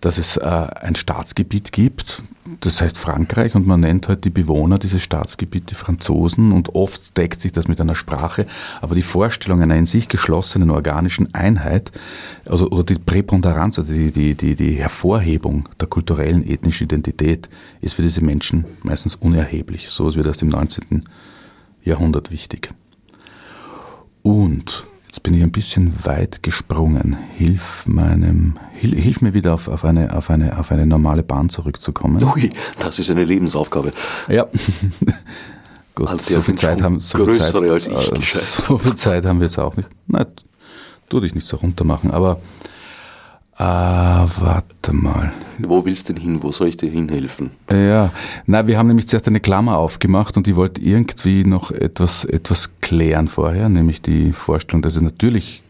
dass es äh, ein Staatsgebiet gibt, das heißt Frankreich, und man nennt halt die Bewohner dieses Staatsgebiets die Franzosen und oft deckt sich das mit einer Sprache, aber die Vorstellung einer in sich geschlossenen organischen Einheit, also oder die Präponderanz, also die, die, die, die Hervorhebung der kulturellen ethnischen Identität ist für diese Menschen meistens unerheblich. So wird das im 19. Jahrhundert wichtig. Und Jetzt bin ich ein bisschen weit gesprungen. Hilf meinem, hilf, hilf mir wieder auf, auf, eine, auf, eine, auf eine normale Bahn zurückzukommen. Ui, das ist eine Lebensaufgabe. Ja. Gut, also so viel Zeit haben so größere Zeit, als ich äh, So viel Zeit haben wir jetzt auch nicht. Nein, tu dich nicht so runter machen, aber äh, warte mal. Wo willst du denn hin? Wo soll ich dir hinhelfen? Ja, na, wir haben nämlich zuerst eine Klammer aufgemacht und ich wollte irgendwie noch etwas, etwas klären vorher, nämlich die Vorstellung, dass es natürlich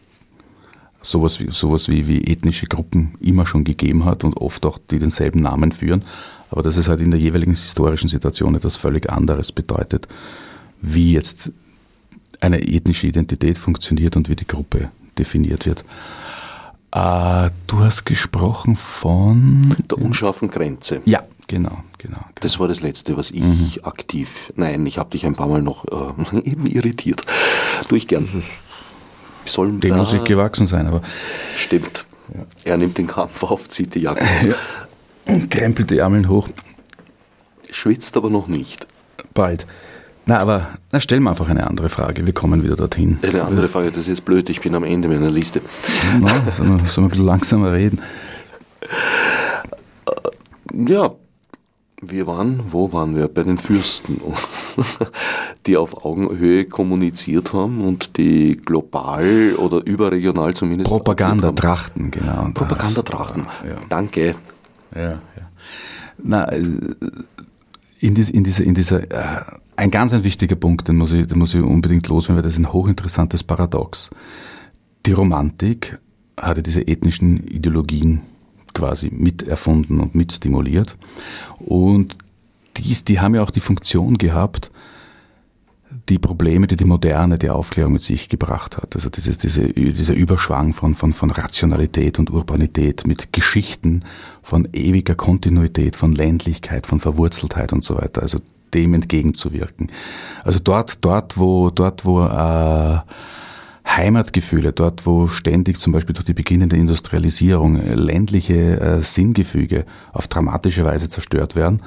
sowas wie, sowas wie, wie ethnische Gruppen immer schon gegeben hat und oft auch die denselben Namen führen, aber dass es halt in der jeweiligen historischen Situation etwas völlig anderes bedeutet, wie jetzt eine ethnische Identität funktioniert und wie die Gruppe definiert wird. Äh, du hast gesprochen von. Der unscharfen Grenze. Ja, genau, genau. genau. Das war das Letzte, was ich mhm. aktiv. Nein, ich habe dich ein paar Mal noch äh, eben irritiert. Tue ich gern. Soll, Dem muss ich gewachsen sein, aber. Stimmt. Ja. Er nimmt den Kampf auf, zieht die Jacke aus. Ja. Und krempelt die Ärmel hoch. Schwitzt aber noch nicht. Bald. Na, aber na, stell mir einfach eine andere Frage. Wir kommen wieder dorthin. Eine andere Frage, das ist jetzt blöd, ich bin am Ende meiner Liste. Na, sollen, wir, sollen wir ein bisschen langsamer reden? Äh, ja, wir waren, wo waren wir? Bei den Fürsten, die auf Augenhöhe kommuniziert haben und die global oder überregional zumindest. Propagandatrachten, genau. Propagandatrachten. Ja. Danke. Ja, ja. Na, äh, in, dies, in dieser, in dieser äh, ein ganz ein wichtiger Punkt, den muss ich, den muss ich unbedingt loswerden, weil das ist ein hochinteressantes Paradox. Die Romantik hatte diese ethnischen Ideologien quasi miterfunden und mitstimuliert. Und dies, die haben ja auch die Funktion gehabt, die Probleme, die die Moderne, die Aufklärung mit sich gebracht hat. Also dieses, diese, dieser Überschwang von, von, von Rationalität und Urbanität mit Geschichten von ewiger Kontinuität, von Ländlichkeit, von Verwurzeltheit und so weiter. Also dem entgegenzuwirken. Also dort, dort, wo, dort, wo äh, Heimatgefühle, dort, wo ständig zum Beispiel durch die beginnende Industrialisierung ländliche äh, Sinngefüge auf dramatische Weise zerstört werden,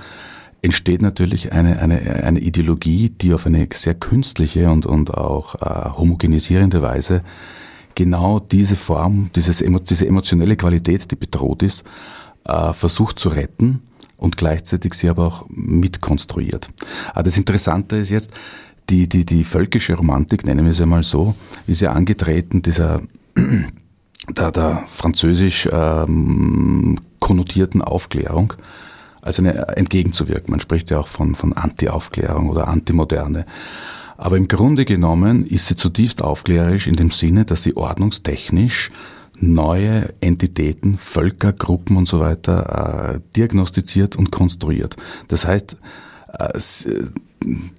entsteht natürlich eine, eine, eine Ideologie, die auf eine sehr künstliche und, und auch äh, homogenisierende Weise genau diese Form, dieses, diese emotionelle Qualität, die bedroht ist, äh, versucht zu retten und gleichzeitig sie aber auch mitkonstruiert. Aber ah, das Interessante ist jetzt, die, die, die völkische Romantik, nennen wir es einmal so, ist ja angetreten dieser der, der französisch ähm, konnotierten Aufklärung, also eine, entgegenzuwirken. Man spricht ja auch von, von Anti-Aufklärung oder Antimoderne. Aber im Grunde genommen ist sie zutiefst aufklärerisch in dem Sinne, dass sie ordnungstechnisch neue Entitäten, Völker, Gruppen und so weiter äh, diagnostiziert und konstruiert. Das heißt, äh,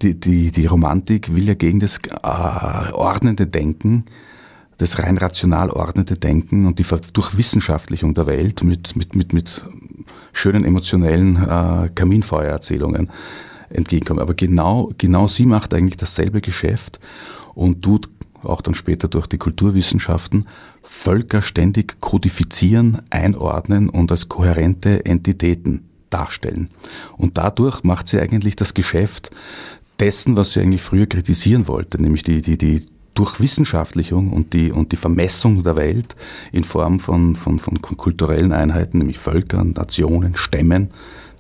die, die, die Romantik will ja gegen das äh, ordnende Denken, das rein rational ordnende Denken und die Durchwissenschaftlichung der Welt mit, mit, mit, mit schönen emotionellen äh, Kaminfeuererzählungen entgegenkommen. Aber genau, genau sie macht eigentlich dasselbe Geschäft und tut auch dann später durch die Kulturwissenschaften, Völker ständig kodifizieren, einordnen und als kohärente Entitäten darstellen. Und dadurch macht sie eigentlich das Geschäft dessen, was sie eigentlich früher kritisieren wollte, nämlich die, die, die Durchwissenschaftlichung und die, und die Vermessung der Welt in Form von, von, von kulturellen Einheiten, nämlich Völkern, Nationen, Stämmen,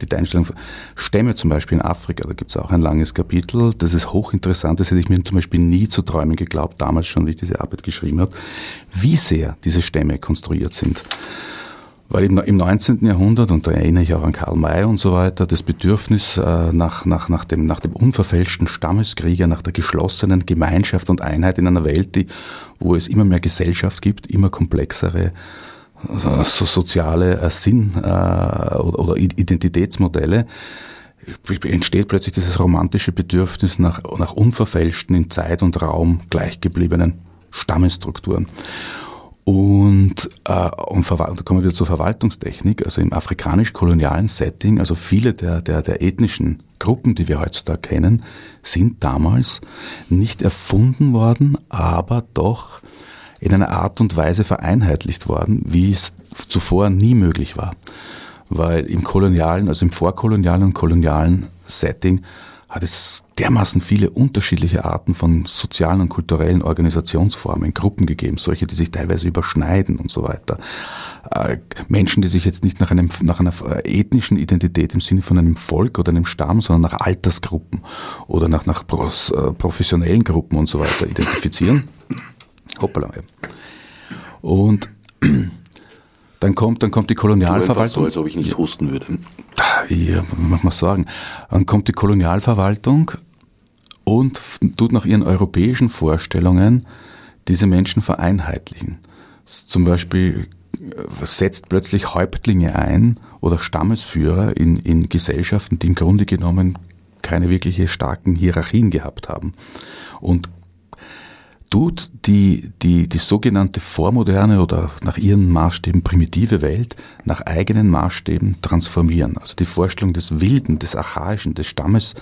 die Einstellung von Stämme zum Beispiel in Afrika, da gibt es auch ein langes Kapitel, das ist hochinteressant, das hätte ich mir zum Beispiel nie zu träumen geglaubt, damals schon, wie ich diese Arbeit geschrieben habe, wie sehr diese Stämme konstruiert sind. Weil im 19. Jahrhundert, und da erinnere ich auch an Karl May und so weiter, das Bedürfnis äh, nach, nach, nach, dem, nach dem unverfälschten Stammeskrieger, nach der geschlossenen Gemeinschaft und Einheit in einer Welt, die, wo es immer mehr Gesellschaft gibt, immer komplexere so soziale äh, Sinn- äh, oder Identitätsmodelle, entsteht plötzlich dieses romantische Bedürfnis nach, nach unverfälschten, in Zeit und Raum gleichgebliebenen Stammesstrukturen. Und, äh, und da kommen wir wieder zur Verwaltungstechnik, also im afrikanisch-kolonialen Setting, also viele der, der, der ethnischen Gruppen, die wir heutzutage kennen, sind damals nicht erfunden worden, aber doch in einer Art und Weise vereinheitlicht worden, wie es zuvor nie möglich war. Weil im kolonialen, also im vorkolonialen und kolonialen Setting hat es dermaßen viele unterschiedliche Arten von sozialen und kulturellen Organisationsformen, Gruppen gegeben, solche, die sich teilweise überschneiden und so weiter. Äh, Menschen, die sich jetzt nicht nach, einem, nach einer ethnischen Identität im Sinne von einem Volk oder einem Stamm, sondern nach Altersgruppen oder nach, nach äh, professionellen Gruppen und so weiter identifizieren. Hoppala. Und dann kommt, dann kommt die Kolonialverwaltung. So, als ob ich nicht husten würde. Ja, muss man sagen. Dann kommt die Kolonialverwaltung und tut nach ihren europäischen Vorstellungen diese Menschen vereinheitlichen. Zum Beispiel äh, setzt plötzlich Häuptlinge ein oder Stammesführer in, in Gesellschaften, die im Grunde genommen keine wirkliche starken Hierarchien gehabt haben. Und tut die, die, die sogenannte vormoderne oder nach ihren Maßstäben primitive Welt nach eigenen Maßstäben transformieren. Also die Vorstellung des Wilden, des Archaischen, des Stammes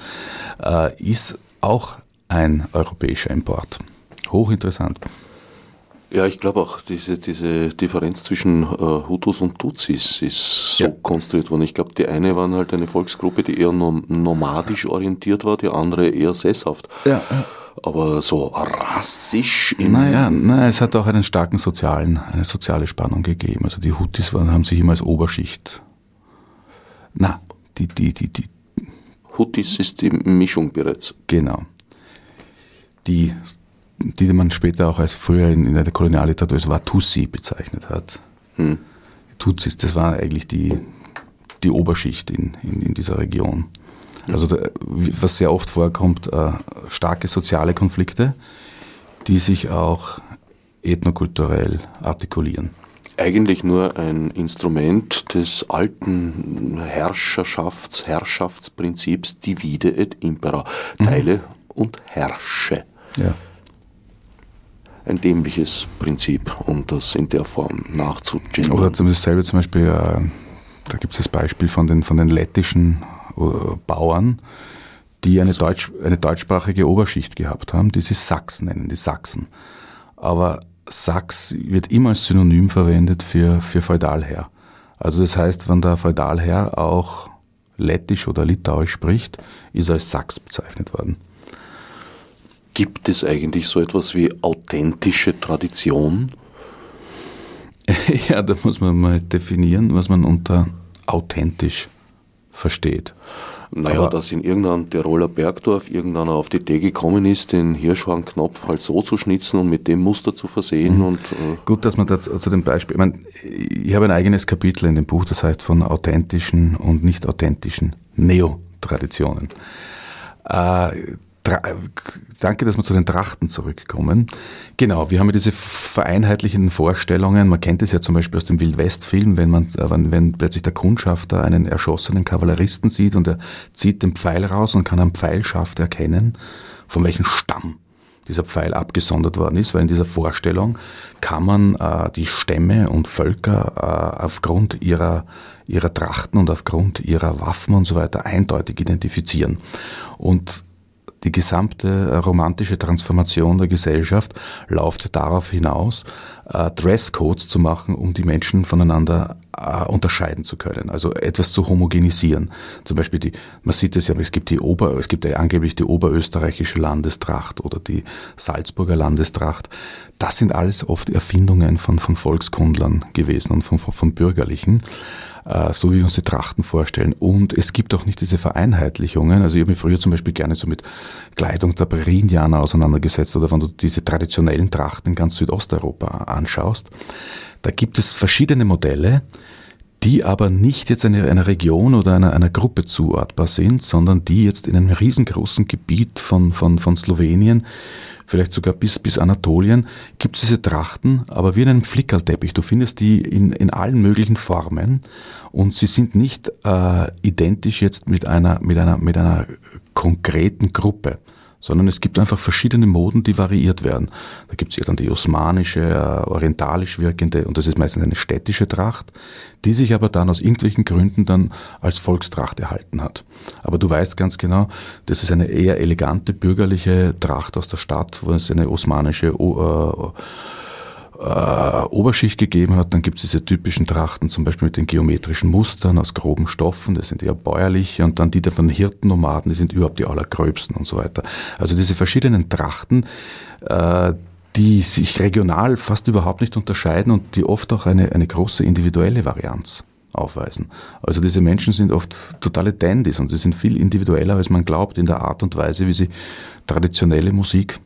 äh, ist auch ein europäischer Import. Hochinteressant. Ja, ich glaube auch, diese, diese Differenz zwischen äh, Hutus und Tutsis ist so ja. konstruiert worden. Ich glaube, die eine waren halt eine Volksgruppe, die eher nomadisch orientiert war, die andere eher sesshaft. Ja, ja aber so rassisch. Naja, na, es hat auch einen starken sozialen, eine soziale Spannung gegeben. Also die Hutis waren, haben sich immer als Oberschicht. Na, die, die, die, die. Hutis ist die Mischung bereits. Genau. Die, die man später auch als früher in, in der Kolonialliteratur als Watusi bezeichnet hat. Hm. Tutsis, das war eigentlich die, die Oberschicht in, in, in dieser Region. Also da, was sehr oft vorkommt, äh, starke soziale Konflikte, die sich auch ethnokulturell artikulieren. Eigentlich nur ein Instrument des alten Herrschafts-, Herrschaftsprinzips divide et impera, mhm. teile mhm. und herrsche. Ja. Ein dämliches Prinzip, um das in der Form nachzugendern. Oder dasselbe zum Beispiel, äh, da gibt es das Beispiel von den, von den lettischen Bauern, die eine, Deutsch, eine deutschsprachige Oberschicht gehabt haben, die sie Sachs nennen, die Sachsen. Aber Sachs wird immer als Synonym verwendet für, für Feudalherr. Also das heißt, wenn der Feudalherr auch Lettisch oder Litauisch spricht, ist er als Sachs bezeichnet worden. Gibt es eigentlich so etwas wie authentische Tradition? ja, da muss man mal definieren, was man unter authentisch versteht. Naja, Aber dass in irgendeinem Tiroler Bergdorf irgendeiner auf die Idee gekommen ist, den Hirschhornknopf halt so zu schnitzen und mit dem Muster zu versehen. Mhm. Und, äh Gut, dass man da zu dem Beispiel, ich, meine, ich habe ein eigenes Kapitel in dem Buch, das heißt von authentischen und nicht authentischen Neotraditionen. Äh, Danke, dass wir zu den Trachten zurückkommen. Genau, wir haben ja diese vereinheitlichenden Vorstellungen. Man kennt es ja zum Beispiel aus dem Wildwest-Film, wenn man, äh, wenn, wenn plötzlich der Kundschafter einen erschossenen Kavalleristen sieht und er zieht den Pfeil raus und kann am Pfeilschaft erkennen, von welchem Stamm dieser Pfeil abgesondert worden ist, weil in dieser Vorstellung kann man äh, die Stämme und Völker äh, aufgrund ihrer, ihrer Trachten und aufgrund ihrer Waffen und so weiter eindeutig identifizieren. Und die gesamte äh, romantische Transformation der Gesellschaft läuft darauf hinaus, äh, Dresscodes zu machen, um die Menschen voneinander äh, unterscheiden zu können, also etwas zu homogenisieren. Zum Beispiel die, man sieht es ja, es gibt die Ober, es gibt ja angeblich die oberösterreichische Landestracht oder die Salzburger Landestracht. Das sind alles oft Erfindungen von, von Volkskundlern gewesen und von, von, von Bürgerlichen. Äh, so wie wir uns die Trachten vorstellen. Und es gibt auch nicht diese Vereinheitlichungen. Also ich habe mich früher zum Beispiel gerne so mit Kleidung der Prärie-Indianer auseinandergesetzt oder wenn du diese traditionellen Trachten in ganz Südosteuropa anschaust. Da gibt es verschiedene Modelle, die aber nicht jetzt einer, einer Region oder einer, einer Gruppe zuordbar sind, sondern die jetzt in einem riesengroßen Gebiet von, von, von Slowenien vielleicht sogar bis, bis Anatolien, gibt es diese Trachten, aber wie in einem Flickerlteppich. Du findest die in, in allen möglichen Formen und sie sind nicht äh, identisch jetzt mit einer, mit, einer, mit einer konkreten Gruppe, sondern es gibt einfach verschiedene Moden, die variiert werden. Da gibt es ja dann die osmanische, äh, orientalisch wirkende, und das ist meistens eine städtische Tracht, die sich aber dann aus irgendwelchen Gründen dann als Volkstracht erhalten hat. Aber du weißt ganz genau, das ist eine eher elegante bürgerliche Tracht aus der Stadt, wo es eine osmanische äh, äh, Oberschicht gegeben hat. Dann gibt es diese typischen Trachten, zum Beispiel mit den geometrischen Mustern aus groben Stoffen, das sind eher bäuerliche. Und dann die der von Hirtennomaden, die sind überhaupt die allergröbsten und so weiter. Also diese verschiedenen Trachten, äh, die sich regional fast überhaupt nicht unterscheiden und die oft auch eine, eine große individuelle Varianz aufweisen. Also diese Menschen sind oft totale Dandys und sie sind viel individueller, als man glaubt, in der Art und Weise, wie sie traditionelle Musik,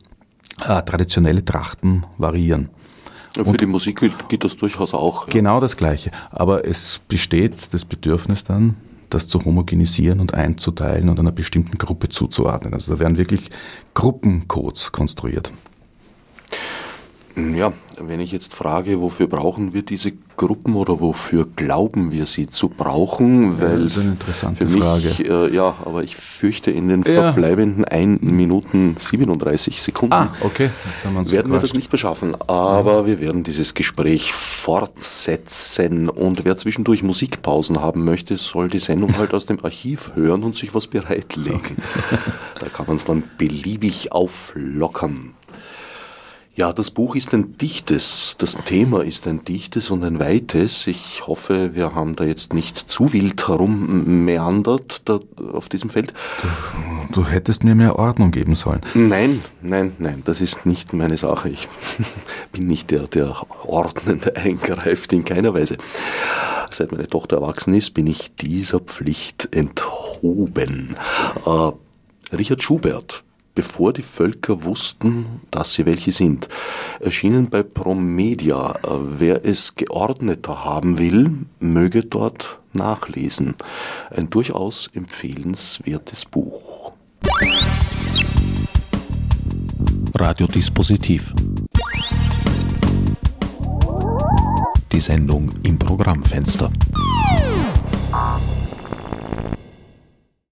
äh, traditionelle Trachten variieren. Für und die Musik geht das durchaus auch. Ja. Genau das Gleiche. Aber es besteht das Bedürfnis dann, das zu homogenisieren und einzuteilen und einer bestimmten Gruppe zuzuordnen. Also da werden wirklich Gruppencodes konstruiert. Ja, wenn ich jetzt frage, wofür brauchen wir diese Gruppen oder wofür glauben wir sie zu brauchen? Weil ja, das ist eine interessante für Frage. Mich, äh, ja, aber ich fürchte, in den ja. verbleibenden 1 Minuten 37 Sekunden ah, okay. werden wir das nicht beschaffen. Aber ja. wir werden dieses Gespräch fortsetzen. Und wer zwischendurch Musikpausen haben möchte, soll die Sendung halt aus dem Archiv hören und sich was bereitlegen. da kann man es dann beliebig auflockern. Ja, das Buch ist ein dichtes, das Thema ist ein dichtes und ein weites. Ich hoffe, wir haben da jetzt nicht zu wild herummeandert da auf diesem Feld. Du, du hättest mir mehr Ordnung geben sollen. Nein, nein, nein, das ist nicht meine Sache. Ich bin nicht der, der ordnend eingreift, in keiner Weise. Seit meine Tochter erwachsen ist, bin ich dieser Pflicht enthoben. Äh, Richard Schubert bevor die Völker wussten, dass sie welche sind. Erschienen bei Promedia. Wer es geordneter haben will, möge dort nachlesen. Ein durchaus empfehlenswertes Buch. Radiodispositiv. Die Sendung im Programmfenster.